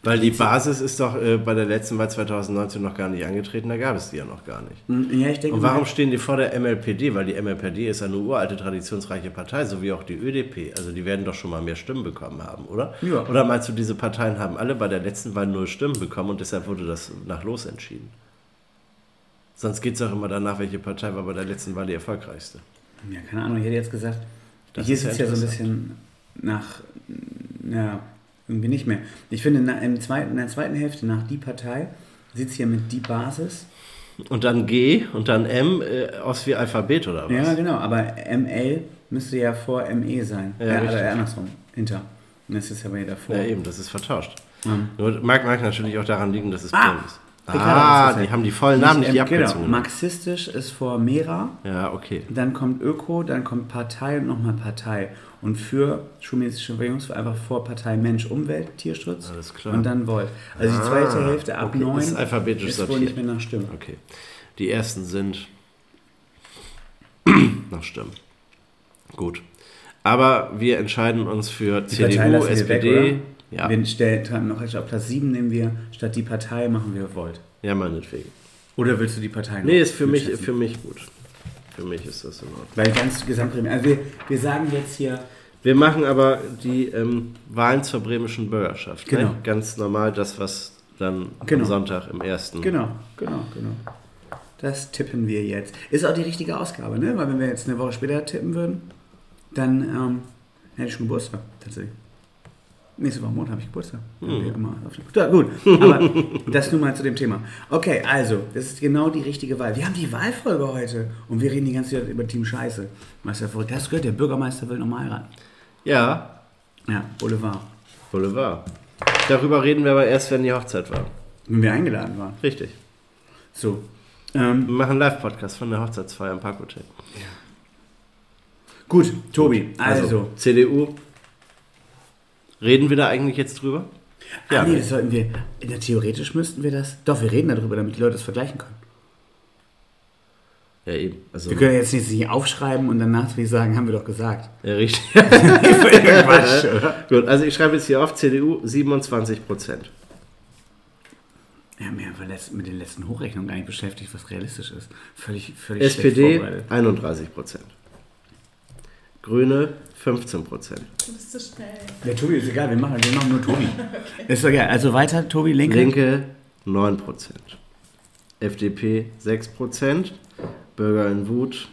Weil die Basis ist doch äh, bei der letzten Wahl 2019 noch gar nicht angetreten, da gab es die ja noch gar nicht. ja, ich denke Und warum stehen die vor der MLPD? Weil die MLPD ist eine uralte, traditionsreiche Partei, so wie auch die ÖDP. Also die werden doch schon mal mehr Stimmen bekommen haben, oder? Ja. Oder meinst du, diese Parteien haben alle bei der letzten Wahl null Stimmen bekommen und deshalb wurde das nach Los entschieden? Sonst geht es auch immer danach, welche Partei war bei der letzten Wahl die erfolgreichste. Ja, keine Ahnung, ich hätte jetzt gesagt, Das hier ist es ja so ein bisschen nach, ja, irgendwie nicht mehr. Ich finde, na- im zweiten, in der zweiten Hälfte nach die Partei sieht es hier mit die Basis. Und dann G und dann M äh, aus wie Alphabet oder was? Ja, genau, aber ML müsste ja vor ME sein. Ja, richtig. oder andersrum, hinter. Und das ist ja bei davor. Ja, eben, das ist vertauscht. Mhm. Nur mag, mag natürlich auch daran liegen, dass es Ah, ist. Ah, die ja- haben die vollen Namen, nicht die ähm, Genau, marxistisch ist vor Mera, ja, okay. dann kommt Öko, dann kommt Partei und nochmal Partei. Und für schulmedizinische Verjüngungs einfach vor Partei Mensch, Umwelt, Tierschutz Alles klar. und dann Volt. Also die zweite Hälfte ab okay, 9 ist alphabetisch ist wohl nicht mehr nach Stimmen. Okay. Die ersten sind <clears throat> nach Stimmen. Gut. Aber wir entscheiden uns für Die CDU, SPD. weg? Ja, Wir stellen noch auf Platz 7 nehmen wir, statt die Partei machen wir Volt. ja, meinetwegen. Oder willst du die Partei noch Nee, ist für mich, für mich gut. Für mich ist das in Ordnung. Weil ganz Gesamtprämie. Also wir, wir sagen jetzt hier, Wir machen aber die ähm, Wahlen zur bremischen Bürgerschaft. Genau. Ne? Ganz normal das, was dann Genau. am Sonntag im ersten. genau, genau, genau. Das tippen wir jetzt. Ist auch die richtige Ausgabe, ne? Weil wenn wir jetzt eine Woche später tippen würden, dann ähm, hätte ich schon Geburtstag, tatsächlich. Nächste Woche Montag habe ich Geburtstag. Wie immer. Ja, gut, aber <laughs> das nur mal zu dem Thema. Okay, also, das ist genau die richtige Wahl. Wir haben die Wahlfolge heute und wir reden die ganze Zeit über Team Scheiße. Meister verrückt. Das gehört, der Bürgermeister will nochmal heiraten. Ja, Ja, Boulevard. Boulevard. Darüber reden wir aber erst, wenn die Hochzeit war. Wenn wir eingeladen waren. Richtig. So. Ähm, Wir machen einen Live-Podcast von der Hochzeitsfeier im Parkhotel. gut, Tobi, also. CDU. Reden wir da eigentlich jetzt drüber? Ja, Ja. nee, das sollten wir. Na, theoretisch müssten wir das. Doch, wir reden darüber, damit die Leute das vergleichen können. Ja, eben. Also, Wir können ja jetzt nicht aufschreiben und danach wie sagen, haben wir doch gesagt. ja, richtig. <laughs> Quatsch, oder? Gut, also ich schreibe jetzt hier auf CDU 27 Prozent. Ja, mir mit den letzten Hochrechnungen gar nicht beschäftigt, was realistisch ist. Völlig, völlig SPD vorbereitet. 31 Prozent. Grüne 15 Prozent. Du bist zu schnell. Der Tobi ist egal, wir machen, wir machen nur Tobi. <laughs> Ist doch egal. Also weiter, Tobi, Linke. Linke 9 Prozent. FDP 6 Prozent. Bürger in Wut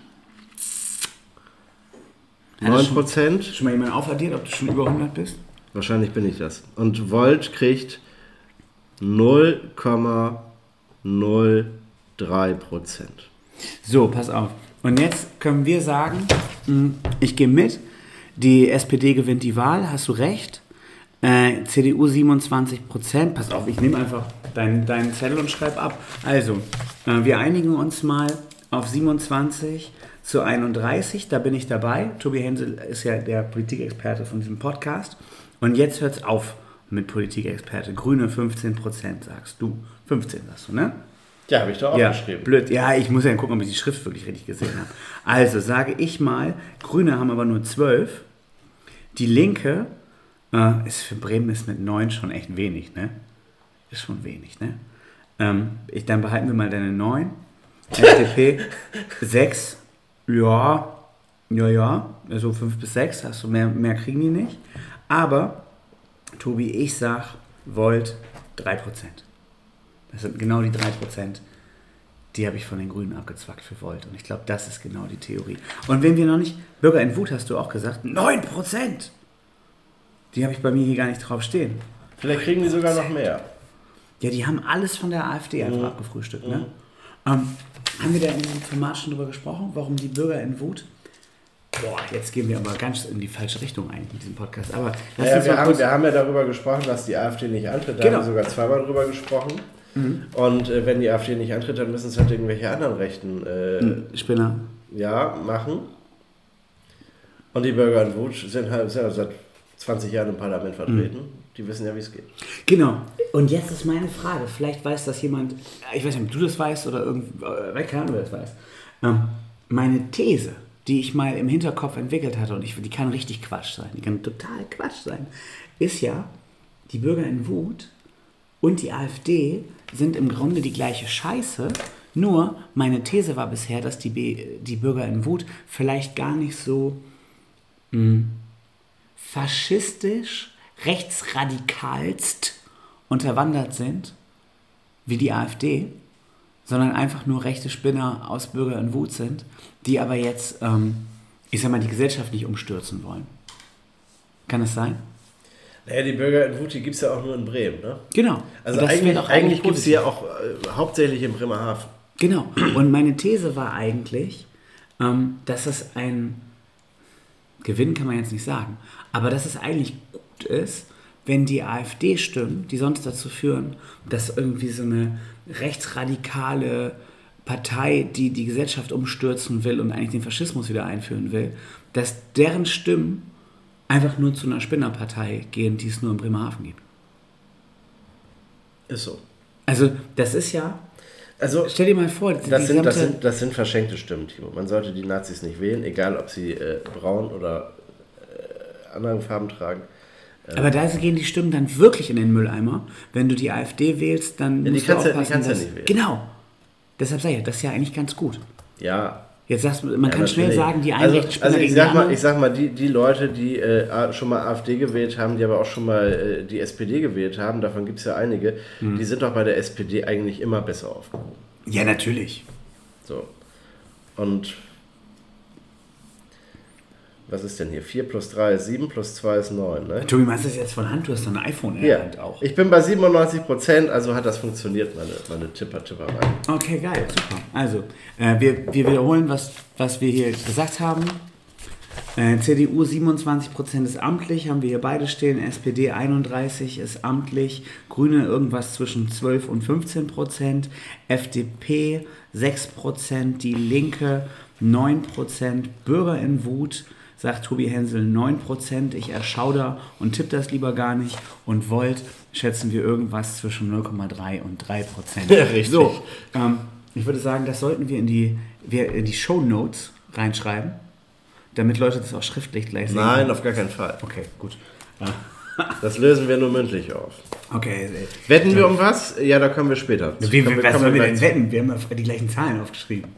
Hat das 9 schon- Prozent. Schon mal jemand aufaddiert, ob du schon über 100 bist? Wahrscheinlich bin ich das. Und Volt kriegt 0,03 Prozent. So, pass auf. Und jetzt können wir sagen, mh, ich gehe mit, die SPD gewinnt die Wahl, hast du recht. Äh, CDU 27 Prozent. Pass auf, ich nehme einfach deinen deinen Zettel und schreibe ab. Also, äh, wir einigen uns mal auf 27 zu 31. Da bin ich dabei. Tobi Hensel ist ja der Politikexperte von diesem Podcast. Und jetzt hört es auf mit Politikexperte. Grüne 15 Prozent, sagst du. 15 sagst du, ne? Ja, habe ich doch Ja, aufgeschrieben. blöd. Ja, ich muss ja gucken, ob ich die Schrift wirklich richtig gesehen habe. Also sage ich mal, Grüne haben aber nur 12. Die Linke äh, ist für Bremen ist mit 9 schon echt wenig, ne? Ist schon wenig, ne? Ähm, ich, dann behalten wir mal deine 9. FDP 6. Ja, ja, ja. Also 5 bis 6. Hast du mehr, mehr kriegen die nicht. Aber, Tobi, ich sag, Volt 3%. Das sind genau die 3%, die habe ich von den Grünen abgezwackt für Volt. Und ich glaube, das ist genau die Theorie. Und wenn wir noch nicht, Bürger in Wut hast du auch gesagt, 9%! Die habe ich bei mir hier gar nicht drauf stehen. Vielleicht kriegen die sogar noch mehr. Ja, die haben alles von der AfD einfach abgefrühstückt. Ne? Ähm, haben wir da in diesem Format schon drüber gesprochen, warum die Bürger in Wut? Boah, jetzt gehen wir aber ganz in die falsche Richtung eigentlich mit diesem Podcast. Aber uns wir, haben, wir haben ja darüber gesprochen, dass die AfD nicht antritt. Da Genau. haben wir sogar zweimal drüber gesprochen. Und äh, wenn die AfD nicht antritt, dann müssen es halt irgendwelche anderen Rechten äh, Spinner. ja, machen. Und die Bürger in Wut sind halt sind ja seit 20 Jahren im Parlament vertreten. Die wissen ja, wie es geht. Genau. Und jetzt ist meine Frage. Vielleicht weiß das jemand, ich weiß nicht, ob du das weißt oder irgend, äh, keine Ahnung, wer das weiß. Ähm, meine These, die ich mal im Hinterkopf entwickelt hatte, und ich, die kann richtig Quatsch sein, die kann total Quatsch sein, ist ja, die Bürger in Wut und die AfD sind im Grunde die gleiche Scheiße. Nur meine These war bisher, dass die, B, die Bürger in Wut vielleicht gar nicht so faschistisch, rechtsradikalst unterwandert sind, wie die AfD, sondern einfach nur rechte Spinner aus Bürger in Wut sind, die aber jetzt, ähm, ich sag mal, die Gesellschaft nicht umstürzen wollen. Kann das sein? Naja, die Bürger in Wut, die gibt es ja auch nur in Bremen. Ne? Genau. Also eigentlich, eigentlich gibt es positiv. ja auch äh, hauptsächlich in Bremerhaven. Genau. Und meine These war eigentlich, ähm, dass es ein Gewinn kann man jetzt nicht sagen, aber dass es eigentlich gut ist, wenn die AfD-Stimmen, die sonst dazu führen, dass irgendwie so eine rechtsradikale Partei, die die Gesellschaft umstürzen will und eigentlich den Faschismus wieder einführen will, dass deren Stimmen einfach nur zu einer Spinnerpartei gehen, die es nur in Bremerhaven gibt. Ist so. Also das ist ja, Also, stell dir mal vor, die das sind, das, sind, das sind verschenkte Stimmen, Timo. Man sollte die Nazis nicht wählen, egal ob sie äh, braun oder äh, anderen Farben tragen. Aber da gehen die Stimmen dann wirklich in den Mülleimer. Wenn du die AfD wählst, dann Ja, die musst du kannst ja- die aufpassen, kannst ja dass, nicht wählen. Genau. Deshalb sage ich, das ist ja eigentlich ganz gut. Ja, Jetzt sagst du, man Ja, kann schnell natürlich. sagen, die einen also, also ich sag mal, ich sag mal, die, die Leute, die äh, schon mal AfD gewählt haben, die aber auch schon mal äh, die SPD gewählt haben, davon gibt es ja einige, Mhm. die sind doch bei der SPD eigentlich immer besser aufgehoben. ja, natürlich. So. Und was ist denn hier? 4 plus 3 ist 7 plus 2 ist 9, ne? Tobi, machst du das jetzt von Hand? Du hast doch ein iPhone in Ja, der Hand auch. ich bin bei 97 Prozent, also hat das funktioniert, meine, meine Tipper-Tipperei. Okay, geil, super. Also, äh, wir, wir wiederholen, was, was wir hier gesagt haben. Äh, CDU 27% ist amtlich, haben wir hier beide stehen. SPD 31 ist amtlich. Grüne irgendwas zwischen 12 und 15%. FDP 6%. Die Linke 9%. Bürger in Wut, sagt Tobi Hensel 9%. Ich erschauder und tippe das lieber gar nicht. Und Volt schätzen wir irgendwas zwischen 0,3 und 3%. <laughs> Ja, richtig. So, ähm, ich würde sagen, das sollten wir in die, wir in die Show Notes reinschreiben, damit Leute das auch schriftlich gleich sehen. Nein, können. auf gar keinen Fall. Okay, gut. <laughs> Das lösen wir nur mündlich auf. Okay. äh, Wetten wir um was? Ja, da kommen wir später. Wie, Kommen was kommen sollen wir denn wetten? Wir haben ja die gleichen Zahlen aufgeschrieben.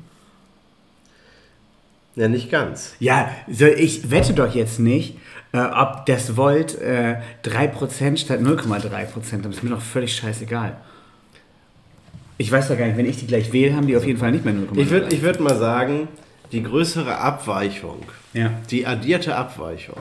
Ja, nicht ganz. Ja, so ich wette doch jetzt nicht, äh, ob das Volt äh, 3% statt 0,3%. Das ist mir doch völlig scheißegal. Ich weiß doch gar nicht, wenn ich die gleich wähle, haben die auf jeden Fall nicht mehr 0,3%. Ich würde ich würd mal sagen, die größere Abweichung, Ja. die addierte Abweichung.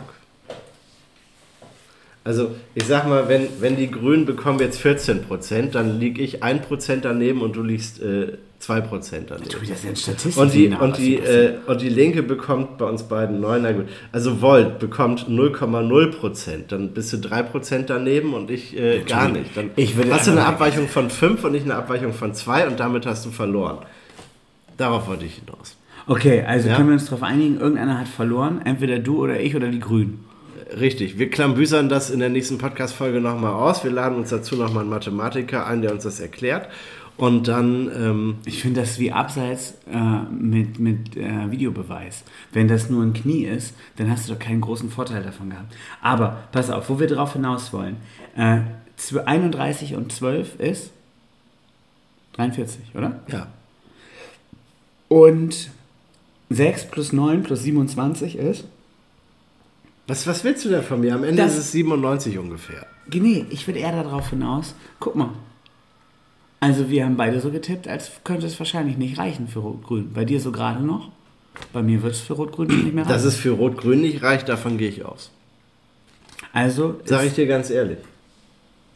Also, ich sag mal, wenn, wenn die Grünen bekommen jetzt 14%, dann liege ich 1% daneben und du liegst äh, 2% daneben. Tobi, das Statistik. Und die, und, die, äh, und die Linke bekommt bei uns beiden 9, na gut. Also Volt bekommt 0,0%, dann bist du 3% daneben und ich äh, gar nicht. Dann Ich hast du eine Abweichung von 5 und nicht eine Abweichung von 2 und damit hast du verloren. Darauf wollte ich hinaus. Okay, also Ja. können wir uns darauf einigen, irgendeiner hat verloren, entweder du oder ich oder die Grünen. Richtig, wir klambüsern das in der nächsten Podcast-Folge nochmal aus. Wir laden uns dazu nochmal einen Mathematiker ein, der uns das erklärt. Und dann, ähm, Ich finde das wie abseits äh, mit, mit äh, Videobeweis. Wenn das nur ein Knie ist, dann hast du doch keinen großen Vorteil davon gehabt. Aber pass auf, wo wir drauf hinaus wollen. Äh, zw- 31 und 12 ist 43, oder? ja, Und 6 plus 9 plus 27 ist? was, was willst du denn von mir? Am Ende Das- ist es 97 ungefähr. Nee, ich will eher darauf hinaus. Guck mal. Also wir haben beide so getippt, als könnte es wahrscheinlich nicht reichen für Rot-Grün. Bei dir so gerade noch. Bei mir wird es für Rot-Grün nicht mehr reichen. Dass es für Rot-Grün nicht reicht, davon gehe ich aus. also, Sag ist- ich dir ganz ehrlich.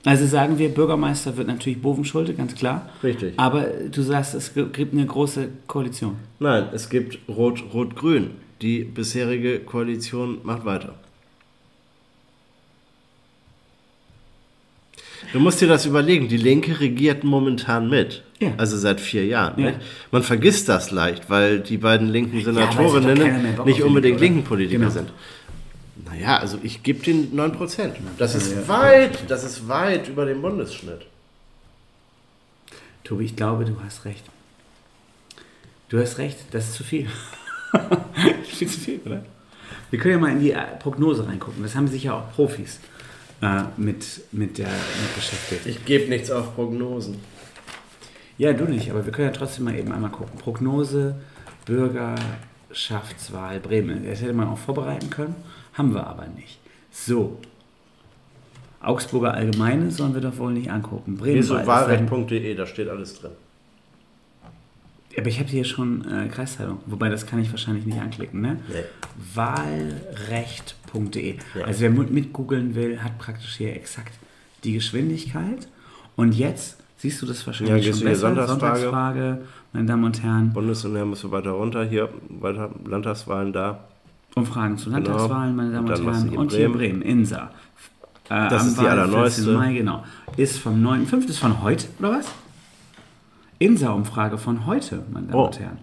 also sagen wir, Bürgermeister wird natürlich Bovenschulte, ganz klar. Richtig. Aber du sagst, es gibt eine große Koalition. Nein, es gibt Rot- Rot-Grün. Die bisherige Koalition macht weiter. Du musst dir das überlegen. Die Linke regiert momentan mit. Ja. Also seit vier Jahren. Ja. Man vergisst das leicht, weil die beiden linken Senatorinnen Bock nicht unbedingt linken Politiker Genau. sind. Naja, also ich gebe den 9%. Das ist Ja. weit, das ist weit über dem Bundesschnitt. Tobi, ich glaube, du hast recht. Du hast recht, das ist zu viel. <laughs> viel zu viel, oder? Wir können ja mal in die äh, Prognose reingucken. Das haben sich ja auch Profis äh, mit, mit, der, mit beschäftigt. Ich gebe nichts auf Prognosen. Ja, du nicht, aber wir können ja trotzdem mal eben einmal gucken. Prognose, Bürgerschaftswahl Bremen. Das hätte man auch vorbereiten können, haben wir aber nicht. So. Augsburger Allgemeine sollen wir doch wohl nicht angucken. Bremen Geh so Wahl ist wahlrecht.de, da steht alles drin. Aber ich habe hier schon äh, Kreisteilung, wobei das kann ich wahrscheinlich nicht anklicken, ne? Nee. Wahlrecht.de. Ja. Also wer mit, mitgoogeln will, hat praktisch hier exakt die Geschwindigkeit. Und jetzt siehst du das Ja, wahrscheinlich gehst schon besser. Sonntagsfrage. Sonntagsfrage, meine Damen und Herren. Bundes- und musst du weiter runter, hier weiter Landtagswahlen da. Umfragen zu Landtagswahlen, meine Damen Genau. Und und, Herren. hier Und hier Bremen. Bremen, Insa. Äh, Das am ist die allerneueste. 14. Mai, genau. Ist vom 9.5. ist von heute, oder was? Insa-Umfrage von heute, meine Damen Oh. und Herren.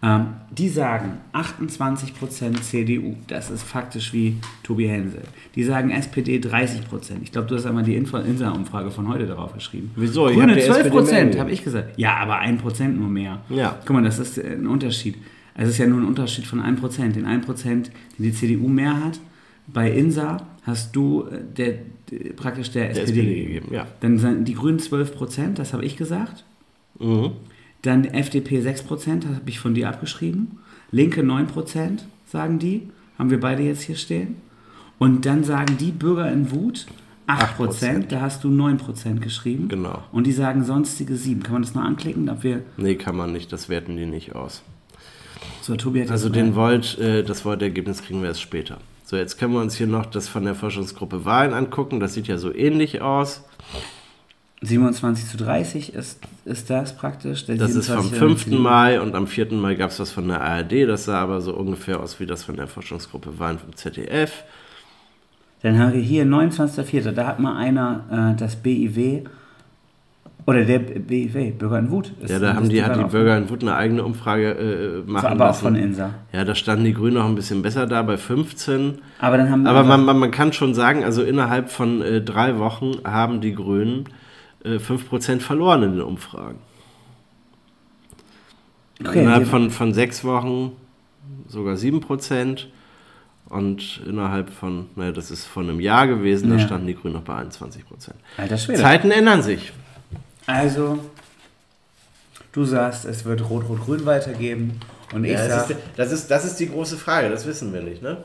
Ähm, die sagen 28% CDU. Das ist faktisch wie Tobi Hensel. Die sagen SPD 30%. Ich glaube, du hast einmal die Insa-Umfrage von heute darauf geschrieben. Wieso? Grüne hab die SPD mehr 12%, gegeben. habe ich gesagt. Ja, aber 1% nur mehr. Ja. Guck mal, das ist äh, ein Unterschied. Also es ist ja nur ein Unterschied von 1%. Den 1%, den die CDU mehr hat, bei INSA hast du äh, der, der, praktisch der, SPD, SPD gegeben. gegeben, ja. Dann sind die Grünen 12%, das habe ich gesagt. Mhm. Dann FDP 6%, das habe ich von dir abgeschrieben. Linke 9%, sagen die. Haben wir beide jetzt hier stehen. Und dann sagen die Bürger in Wut 8%, 8%. da hast du 9% geschrieben. Genau. Und die sagen sonstige 7. Kann man das noch anklicken? Ob wir, Nee, kann man nicht, das werten die nicht aus. so, Tobi hat Also den mal- Volt, äh, das Volt-Ergebnis kriegen wir erst später. So, jetzt können wir uns hier noch das von der Forschungsgruppe Wahlen angucken. Das sieht ja so ähnlich aus. 27 zu 30 ist, ist das praktisch. Das ist vom 27 5. CDU. Mai und am 4. Mai gab es was von der ARD. Das sah aber so ungefähr aus wie das von der Forschungsgruppe Wahlen vom ZDF. Dann haben wir hier 29.04. Da hat mal einer äh, das BIW oder der BIW, Bürger in Wut. Ja, da haben die, hat die Bürger in Wut eine eigene Umfrage äh, machen war aber auch lassen. von Insa. Ja, da standen die Grünen noch ein bisschen besser da bei 15. Aber dann haben Aber man, man, man kann schon sagen, also innerhalb von äh, drei Wochen haben die Grünen äh, 5% verloren in den Umfragen. Okay, innerhalb von, von sechs Wochen sogar 7%. Und innerhalb von, naja, das ist von einem Jahr gewesen, da Ja. standen die Grünen noch bei 21%. Alter Schwede. Zeiten ändern sich. Also, du sagst, es wird Rot-Rot-Grün weitergeben. Und ich Ja, sag, das, ist, das, ist, das ist die große Frage, das wissen wir nicht, ne?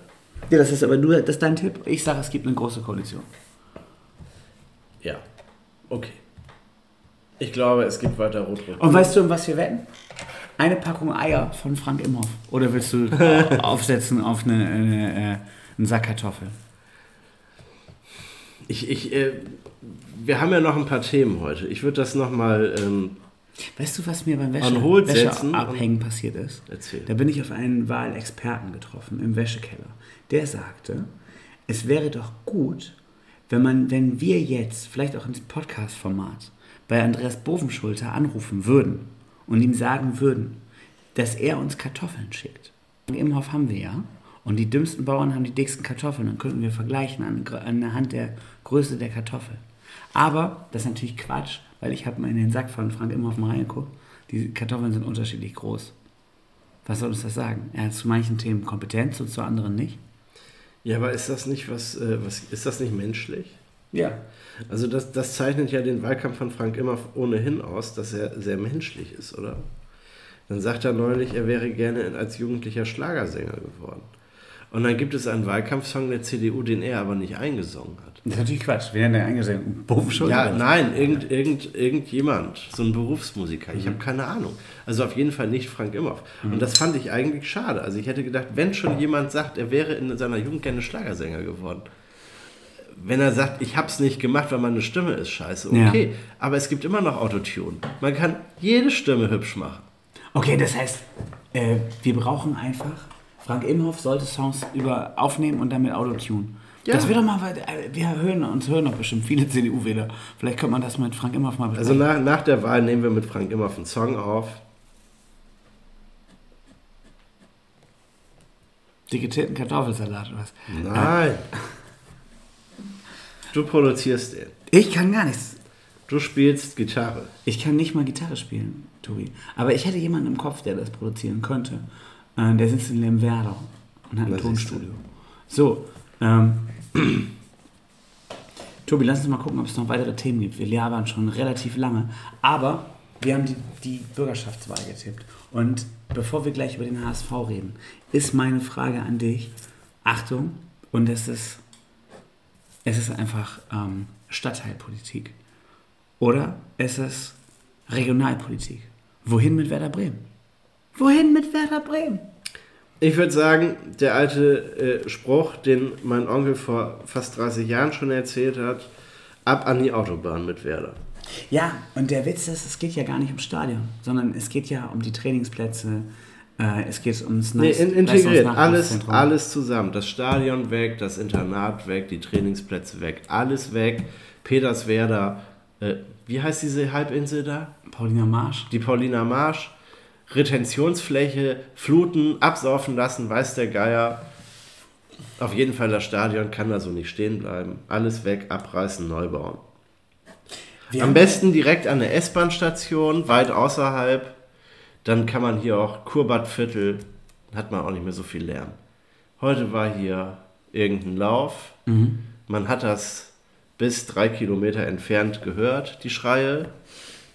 ja, das ist aber nur, das ist dein Tipp. Ich sage, es gibt eine große Koalition. Ja. Okay. Ich glaube, es gibt weiter Rot-Rot. Und weißt du, um was wir wetten? Eine Packung Eier von Frank Imhoff. Oder willst du <laughs> aufsetzen auf eine, eine, äh, einen Sack Kartoffeln? Ich, ich, äh, wir haben ja noch ein paar Themen heute. Ich würde das nochmal ähm, Weißt du, was mir beim Wäsche, Wäscheabhängen passiert ist? Erzähl. Da bin ich auf einen Wahlexperten getroffen im Wäschekeller. Der sagte, es wäre doch gut, wenn man, wenn wir jetzt, vielleicht auch im Podcast-Format, bei Andreas Bovenschulter anrufen würden und ihm sagen würden, dass er uns Kartoffeln schickt. Im Imhoff haben wir ja. Und die dümmsten Bauern haben die dicksten Kartoffeln. Dann könnten wir vergleichen an, an der Hand der Größe der Kartoffel. Aber das ist natürlich Quatsch, weil ich habe mal in den Sack von Frank Imhoff mal reingeguckt. Die Kartoffeln sind unterschiedlich groß. Was soll uns das sagen? Er hat zu manchen Themen Kompetenz und zu anderen nicht. Ja, aber ist das nicht was, äh, was ist das nicht menschlich? Ja. Also das, das zeichnet ja den Wahlkampf von Frank immer ohnehin aus, dass er sehr menschlich ist, oder? Dann sagt er neulich, er wäre gerne als Jugendlicher Schlagersänger geworden. Und dann gibt es einen Wahlkampfsong der CDU, den er aber nicht eingesungen hat. Das ist natürlich Quatsch. Wer hat denn eingesehen? Bumm schon? Ja, nein, irgend, irgend, irgendjemand, so ein Berufsmusiker, ich habe keine Ahnung. Also auf jeden Fall nicht Frank Imhoff. Und das fand ich eigentlich schade. Also ich hätte gedacht, wenn schon jemand sagt, er wäre in seiner Jugend gerne Schlagersänger geworden. Wenn er sagt, ich habe es nicht gemacht, weil meine Stimme ist scheiße, okay. Aber es gibt immer noch Autotune. Man kann jede Stimme hübsch machen. Okay, das heißt, äh, wir brauchen einfach. Frank Imhoff sollte Songs über aufnehmen und dann mit Autotune. Ja. Das wird doch mal, äh, wir hören uns hören doch bestimmt viele <laughs> CDU-Wähler. Vielleicht könnte man das mit Frank Imhoff mal Also besprechen. nach, nach der Wahl nehmen wir mit Frank Imhoff einen Song auf. Dicketierten Kartoffelsalat oder was? Nein. Du produzierst den. Ich kann gar nichts. Du spielst Gitarre. Ich kann nicht mal Gitarre spielen, Tobi. Aber ich hätte jemanden im Kopf, der das produzieren könnte. Äh, der sitzt in Lemwerder und hat ein. Tonstudio. So, ähm, <clears throat> Tobi, lass uns mal gucken, ob es noch weitere Themen gibt. Wir labern schon relativ lange, aber wir haben die, die Bürgerschaftswahl getippt. Und bevor wir gleich über den HSV reden, ist meine Frage an dich, Achtung, und es ist, es ist einfach ähm, Stadtteilpolitik. Oder es ist Regionalpolitik. Wohin mit Werder Bremen? Wohin mit Werder Bremen? Ich würde sagen, der alte äh, Spruch, den mein Onkel vor fast 30 Jahren schon erzählt hat, ab an die Autobahn mit Werder. Ja, und der Witz ist, es geht ja gar nicht ums Stadion, sondern es geht ja um die Trainingsplätze, äh, es geht ums Nee, in, integriert, alles, alles zusammen. Das Stadion weg, das Internat weg, die Trainingsplätze weg, alles weg. Peterswerda, äh, wie heißt diese Halbinsel da? Paulina Marsch. Die Paulina Marsch, Retentionsfläche, Fluten, absaufen lassen, weiß der Geier. Auf jeden Fall das Stadion kann da so nicht stehen bleiben. Alles weg, abreißen, neu bauen. Wir Am besten direkt an der S-Bahn-Station, weit außerhalb. Dann kann man hier auch Kurbadviertel, hat man auch nicht mehr so viel Lärm. Heute war hier irgendein Lauf. Man hat das bis drei Kilometer entfernt gehört, die Schreie.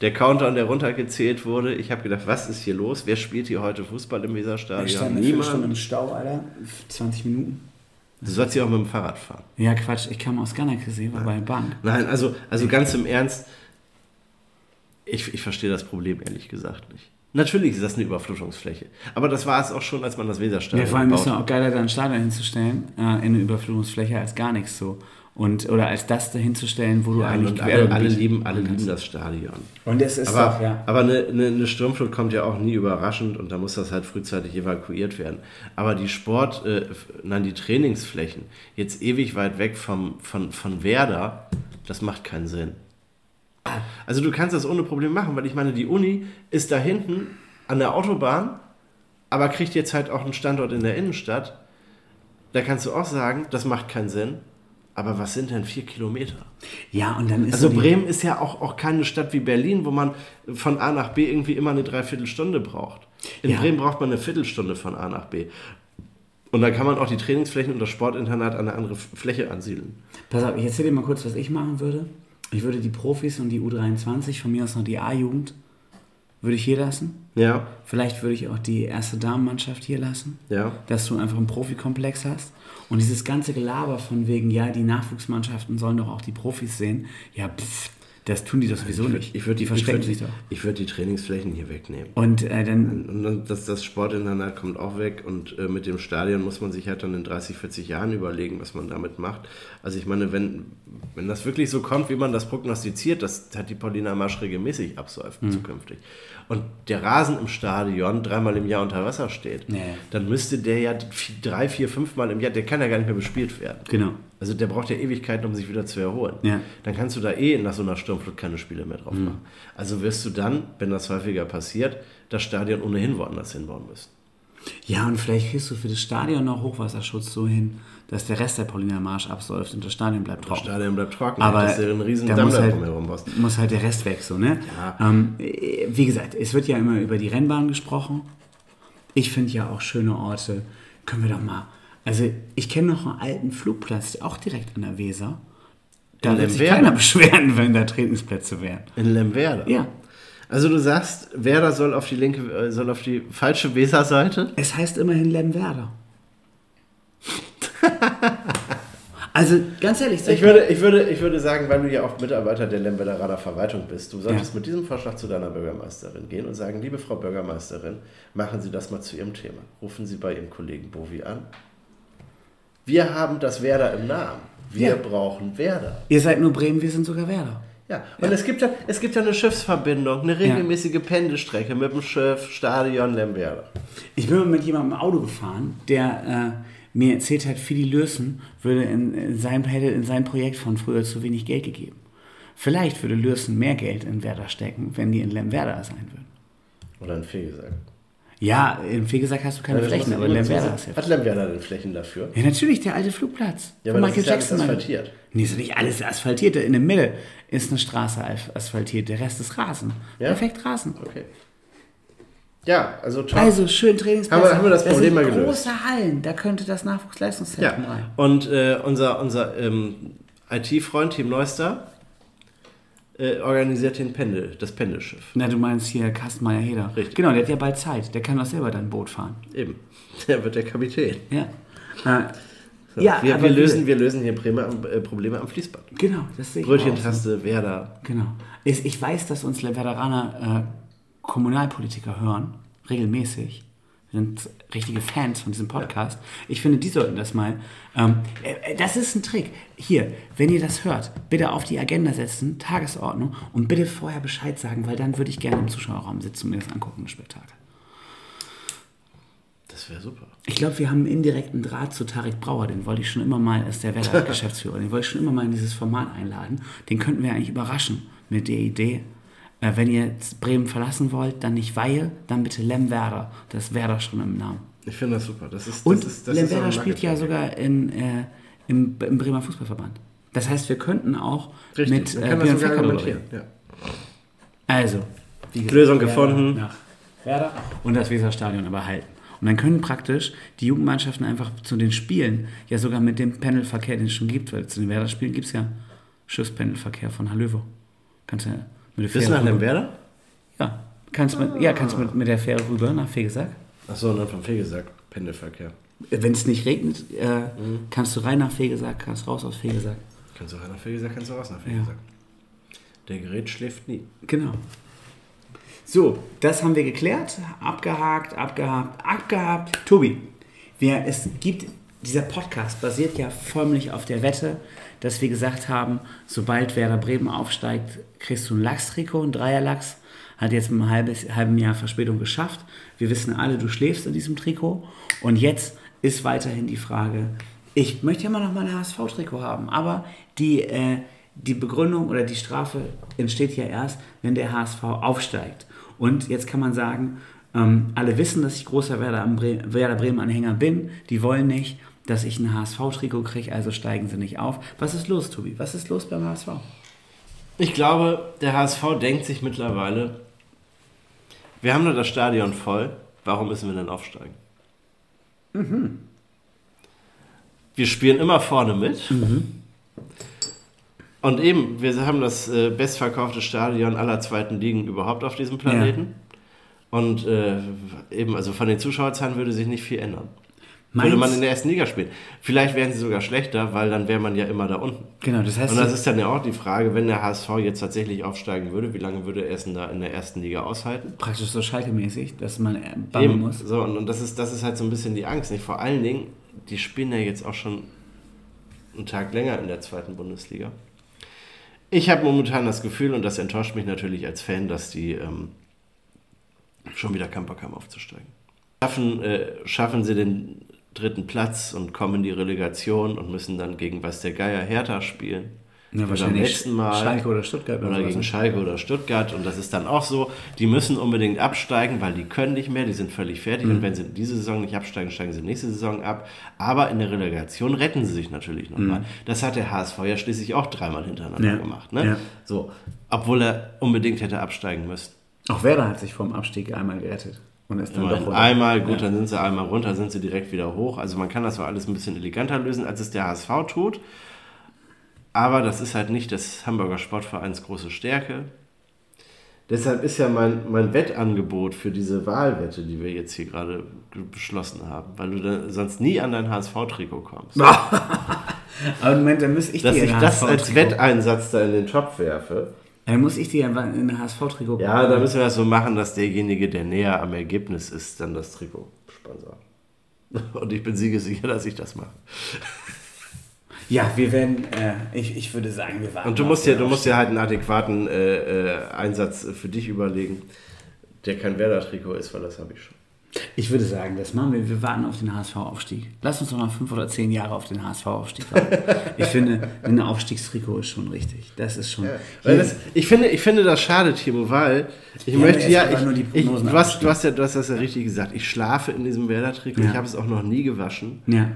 Der Countdown, der runtergezählt wurde. Ich habe gedacht, was ist hier los? Wer spielt hier heute Fußball im Weserstadion? standen eine Viertelstunde im Niemand. Stau, Alter. 20 Minuten. Du sollst hier auch mit dem Fahrrad fahren. Ja, Quatsch, ich kam aus Ganakesee, war bei der Bank. Nein, also, also ganz im Ernst, ich, ich verstehe das Problem ehrlich gesagt nicht. Natürlich ist das eine Überflutungsfläche. Aber das war es auch schon, als man das Ja, Weserstadion vor allem ist es auch geiler, da ein Stadion hinzustellen, äh, in eine Überflutungsfläche, als gar nichts so. Und, oder als das da hinzustellen, wo du Ja, eigentlich und alle, alle, lieben, alle lieben das Stadion. Und es ist Aber, doch, ja. aber eine, eine, eine Sturmflut kommt ja auch nie überraschend und da muss das halt frühzeitig evakuiert werden. Aber die Sport, äh, nein, die Trainingsflächen, jetzt ewig weit weg vom, von, von Werder, das macht keinen Sinn. Also du kannst das ohne Problem machen, weil ich meine, die Uni ist da hinten an der Autobahn, aber kriegt jetzt halt auch einen Standort in der Innenstadt. Da kannst du auch sagen, das macht keinen Sinn. Aber was sind denn vier Kilometer? Ja, und dann ist Also Bremen ist ja auch, auch keine Stadt wie Berlin, wo man von A nach B irgendwie immer eine Dreiviertelstunde braucht. In Ja. Bremen braucht man eine Viertelstunde von A nach B. Und dann kann man auch die Trainingsflächen und das Sportinternat an eine andere Fläche ansiedeln. Pass auf, ich erzähle dir mal kurz, was ich machen würde. Ich würde die Profis und die U23, von mir aus noch die A-Jugend, würde ich hier lassen. Ja, Vielleicht würde ich auch die erste Damenmannschaft hier lassen, ja. dass du einfach einen Profikomplex hast. Und dieses ganze Gelaber von wegen, ja, die Nachwuchsmannschaften sollen doch auch die Profis sehen. Ja, pff, das tun die doch sowieso nicht. Ich würde die ich verstecken würd, sich doch. Ich würde die Trainingsflächen hier wegnehmen. Und äh, dann, Und dann das, das Sportinternat kommt auch weg und äh, mit dem Stadion muss man sich halt dann in 30, 40 Jahren überlegen, was man damit macht. Also ich meine, wenn, wenn das wirklich so kommt, wie man das prognostiziert, das hat die Paulina Marsch regelmäßig absäuft zukünftig. Und der Rasen im Stadion dreimal im Jahr unter Wasser steht, Nee. dann müsste der ja drei, vier, fünfmal im Jahr, der kann ja gar nicht mehr bespielt werden. genau. Also der braucht ja Ewigkeiten, um sich wieder zu erholen. Ja. Dann kannst du da eh nach so einer Sturmflut keine Spiele mehr drauf machen. Also wirst du dann, wenn das häufiger passiert, das Stadion ohnehin woanders hinbauen müssen. Ja, und vielleicht kriegst du für das Stadion noch Hochwasserschutz so hin, dass der Rest der Pauliner Marsch absäuft und das Stadion bleibt Das trocken. Stadion bleibt trocken, Aber dass du einen riesen da muss halt- muss halt der Rest weg, so, ne? Ja. Ähm, äh, wie gesagt, es wird ja immer über die Rennbahn gesprochen. Ich finde ja auch schöne Orte. Können wir doch mal. Also, ich kenne noch einen alten Flugplatz, auch direkt an der Weser. Da In wird sich keiner <laughs> beschweren, wenn da Trainingsplätze wären. In Lemwerder. Ja. Also du sagst, Werder soll auf die linke, äh, soll auf die falsche Weserseite? Es heißt immerhin Lemwerder. <laughs> Also ganz ehrlich, Ich würde, ich, würde, ich würde sagen, weil du ja auch Mitarbeiter der Lemberleraner Verwaltung bist, du solltest Ja. mit diesem Vorschlag zu deiner Bürgermeisterin gehen und sagen, liebe Frau Bürgermeisterin, machen Sie das mal zu Ihrem Thema. Rufen Sie bei Ihrem Kollegen Bovi an. Wir haben das Werder im Namen. Wir Ja. brauchen Werder. ihr seid nur Bremen, wir sind sogar Werder. Ja, und Es, gibt ja, es gibt ja eine Schiffsverbindung, eine regelmäßige Pendelstrecke mit dem Schiff, Stadion, Lemwerder. Ich bin mal mit jemandem im Auto gefahren, der äh, mir erzählt hat, Fidi Lürsen würde in, in sein, hätte in sein Projekt von früher zu wenig Geld gegeben. Vielleicht würde Lürsen mehr Geld in Werder stecken, wenn die in Lemwerder sein würden. Oder ein Fehlgesagt. Ja, in Fegesack hast du keine Flächen, aber Lemwerder ist ja. Hat Lemwerder denn Flächen dafür? Ja, natürlich, der alte Flugplatz. Ja, aber das ist ja alles asphaltiert. Nee, ist nicht alles asphaltiert. In der Mitte ist eine Straße as- asphaltiert, der Rest ist Rasen. Ja? Perfekt Rasen. Okay. Ja, also toll. Also schön Trainingsplätze. Haben wir- haben wir das Da Problem mal gelöst. große Hallen, da könnte das Nachwuchsleistungszentrum Ja, rein. und äh, unser, unser ähm, IT-Freund Team Neuster äh, organisiert den Pendel, das Pendelschiff. Na, du meinst hier Kastenmeier Heder. Richtig. Genau, der hat ja bald Zeit. Der kann doch selber dann Boot fahren. Eben. <laughs> Der wird der Kapitän. Ja. Äh, So, ja, wir, wir, lösen, wir lösen hier Probleme, am- äh, Probleme am Fließband. Genau, das sehe ich auch so. Brötchentaste, Werder. Genau. Ich, ich weiß, dass uns Veteraner äh, Kommunalpolitiker hören, regelmäßig. Wir sind richtige Fans von diesem Podcast. Ich finde, die sollten das mal. Ähm, äh, das ist ein Trick. Hier, wenn ihr das hört, bitte auf die Agenda setzen, Tagesordnung und bitte vorher Bescheid sagen, weil dann würde ich gerne im Zuschauerraum sitzen und mir das angucken, das Spektakel. Das wäre super. Ich glaube, wir haben einen indirekten Draht zu Tarek Brauer, den wollte ich schon immer mal, ist der Werder-Geschäftsführer, den wollte ich schon immer mal in dieses Format einladen. Den könnten wir eigentlich überraschen mit der Idee, äh, wenn ihr Bremen verlassen wollt, dann nicht Weihe, dann bitte Lemwerder. Das Werder schon im Namen. Ich finde das super. Das ist, Und das ist, das ist auch Lemwerder spielt ja sogar in, äh, im, im Bremer Fußballverband. Das heißt, wir könnten auch Richtig, mit äh, das Björn argumentieren. reden. Ja. Also, gesagt, Lösung Werder gefunden. Nach Werder und das Weserstadion aber halten. Und dann können praktisch die Jugendmannschaften einfach zu den Spielen, ja sogar mit dem Pendelverkehr, den es schon gibt, weil zu den Werder-Spielen gibt es ja Schiffspendelverkehr von Hallövo. Kannst ja mit Bis nach. Lemwerder? Ja, kannst mit, ja, kannst mit, mit der Fähre rüber nach Fegesack. Achso, und dann vom Fehlgesagt. Pendelverkehr. Wenn es nicht regnet, äh, Mhm. kannst du rein nach Fegesack, kannst raus aus Fegesack. Kannst du rein nach Fehlgesagt, kannst du raus nach Fehlgesagt. Der Gerät schläft nie. Genau. So, das haben wir geklärt. Abgehakt, abgehakt, abgehakt. Tobi, wir, es gibt, dieser Podcast basiert ja förmlich auf der Wette, dass wir gesagt haben, sobald Werder Bremen aufsteigt, kriegst du ein Lachstrikot, ein Dreierlachs. Hat jetzt mit einem halben Jahr Verspätung geschafft. Wir wissen alle, du schläfst in diesem Trikot. Und jetzt ist weiterhin die Frage, ich möchte ja immer noch mein HSV-Trikot haben, aber die, äh, die Begründung oder die Strafe entsteht ja erst, wenn der HSV aufsteigt. Und jetzt kann man sagen, ähm, alle wissen, dass ich großer Werder Bremen-Anhänger bin. Die wollen nicht, dass ich ein HSV-Trikot kriege, also steigen sie nicht auf. Was ist los, Tobi? Was ist los beim HSV? Ich glaube, der HSV denkt sich mittlerweile, wir haben nur das Stadion voll, warum müssen wir denn aufsteigen? Wir spielen immer vorne mit. Und eben, wir haben das äh, bestverkaufte Stadion aller zweiten Ligen überhaupt auf diesem Planeten. Und äh, eben, also von den Zuschauerzahlen würde sich nicht viel ändern. Würde Mainz- man in der ersten Liga spielen. Vielleicht wären sie sogar schlechter, weil dann wäre man ja immer da unten. Genau, das heißt, Und das ist dann ja auch die Frage, wenn der HSV jetzt tatsächlich aufsteigen würde, wie lange würde er es denn da in der ersten Liga aushalten? praktisch so schaltemäßig, dass man äh, bangen muss. so, und, und das, ist, das ist halt so ein bisschen die Angst. Nicht? Vor allen Dingen, die spielen ja jetzt auch schon einen Tag länger in der zweiten Bundesliga. Ich habe momentan das Gefühl, und das enttäuscht mich natürlich als Fan, dass die ähm, schon wieder Bock haben aufzusteigen. Schaffen, äh, schaffen sie den dritten Platz und kommen in die Relegation und müssen dann gegen was der Geier Hertha spielen. Ja, beim wahrscheinlich letzten Mal. Schalke oder Stuttgart oder Oder gegen ne? Schalke oder Stuttgart. Und das ist dann auch so, die müssen unbedingt absteigen, weil die können nicht mehr, die sind völlig fertig. Mhm. Und wenn sie diese Saison nicht absteigen, steigen sie nächste Saison ab. Aber in der Relegation retten sie sich natürlich nochmal. Das hat der HSV ja schließlich auch dreimal hintereinander Mhm. Ja. gemacht. Ne? Ja. So, obwohl er unbedingt hätte absteigen müssen. Auch Werder hat sich vom Abstieg einmal gerettet. Und ist dann Immerhin doch runter. einmal, gut, Ja. dann sind sie einmal runter, sind sie direkt wieder hoch. Also man kann das so alles ein bisschen eleganter lösen, als es der HSV tut. Aber das ist halt nicht des Hamburger Sportvereins große Stärke. Deshalb ist ja mein, mein Wettangebot für diese Wahlwette, die wir jetzt hier gerade ge- beschlossen haben, weil du sonst nie an dein HSV-Trikot kommst. <laughs> Aber Moment, dann muss ich Dass dir ich das als Wetteinsatz da in den Topf werfe. Dann muss ich dir einfach in ein HSV-Trikot Ja, da müssen wir das so machen, dass derjenige, der näher am Ergebnis ist, dann das Trikot sponsert. <laughs> Und ich bin siegesicher, dass ich das mache. Ja, wir werden, äh, ich, ich würde sagen, wir warten. Und du musst ja, du musst ja halt einen adäquaten äh, äh, Einsatz für dich überlegen, der kein Werder-Trikot ist, weil das habe ich schon. Ich würde sagen, das machen wir. Wir warten auf den HSV-Aufstieg. Lass uns doch mal fünf oder zehn Jahre auf den HSV-Aufstieg warten. ich finde, ein Aufstiegstrikot ist schon richtig. Das ist schon. Weil das, ich, finde, ich finde das schade, Timo, weil ich Ja, möchte ja. Ich, nur die ich, du, hast, du, hast ja du hast das ja richtig gesagt. Ich schlafe in diesem Werder-Trikot. Ja. Ich habe es auch noch nie gewaschen. ja.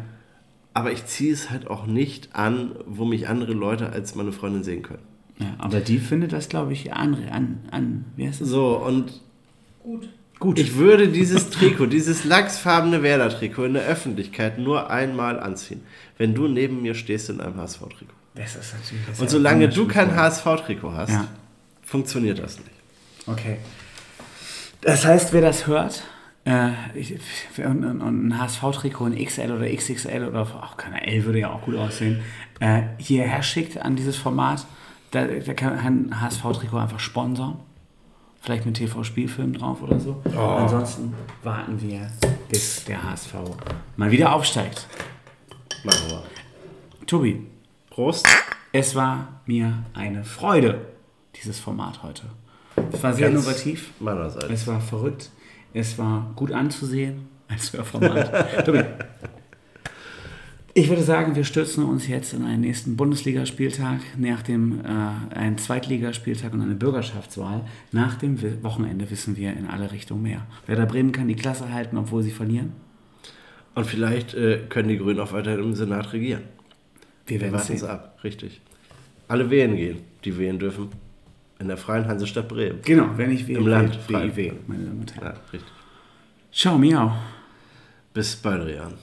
Aber ich ziehe es halt auch nicht an, wo mich andere Leute als meine Freundin sehen können. ja, aber die findet das, glaube ich, an, an, an. Wie heißt das? So, und Gut. Gut. ich würde dieses Trikot, dieses lachsfarbene Werder-Trikot in der Öffentlichkeit nur einmal anziehen, wenn du neben mir stehst in einem HSV-Trikot. das ist natürlich. Das Und solange du kein HSV-Trikot hast, Ja. funktioniert das nicht. Okay. Das heißt, wer das hört, äh, ich, und, und, und ein HSV-Trikot in XL oder XXL oder auch keine L würde ja auch gut aussehen, äh, hierher schickt an dieses Format, da, da kann ein HSV-Trikot einfach sponsern. Vielleicht mit TV-Spielfilm drauf oder so. Ansonsten warten wir, bis der HSV mal wieder aufsteigt. Machen wir. Tobi, Prost. es war mir eine Freude, dieses Format heute. Es war sehr Ganz innovativ. Meinerseits. Es war verrückt. Es war gut anzusehen als Hörformat. Tobi, ich würde sagen, wir stürzen uns jetzt in einen nächsten Bundesligaspieltag, nach dem äh, einen Zweitligaspieltag und eine Bürgerschaftswahl. Nach dem Wochenende wissen wir in alle Richtungen mehr. Werder Bremen kann die Klasse halten, obwohl sie verlieren. Und vielleicht äh, können die Grünen auch weiterhin im Senat regieren. Wir Wir werden warten es ab, richtig. Alle wählen gehen, die wählen dürfen. In der Freien Hansestadt Bremen. Genau, wenn ich wähle, Im Land, frei. meine Damen und Herren. Ja, richtig. Ciao, miau. Bis bald, Rian.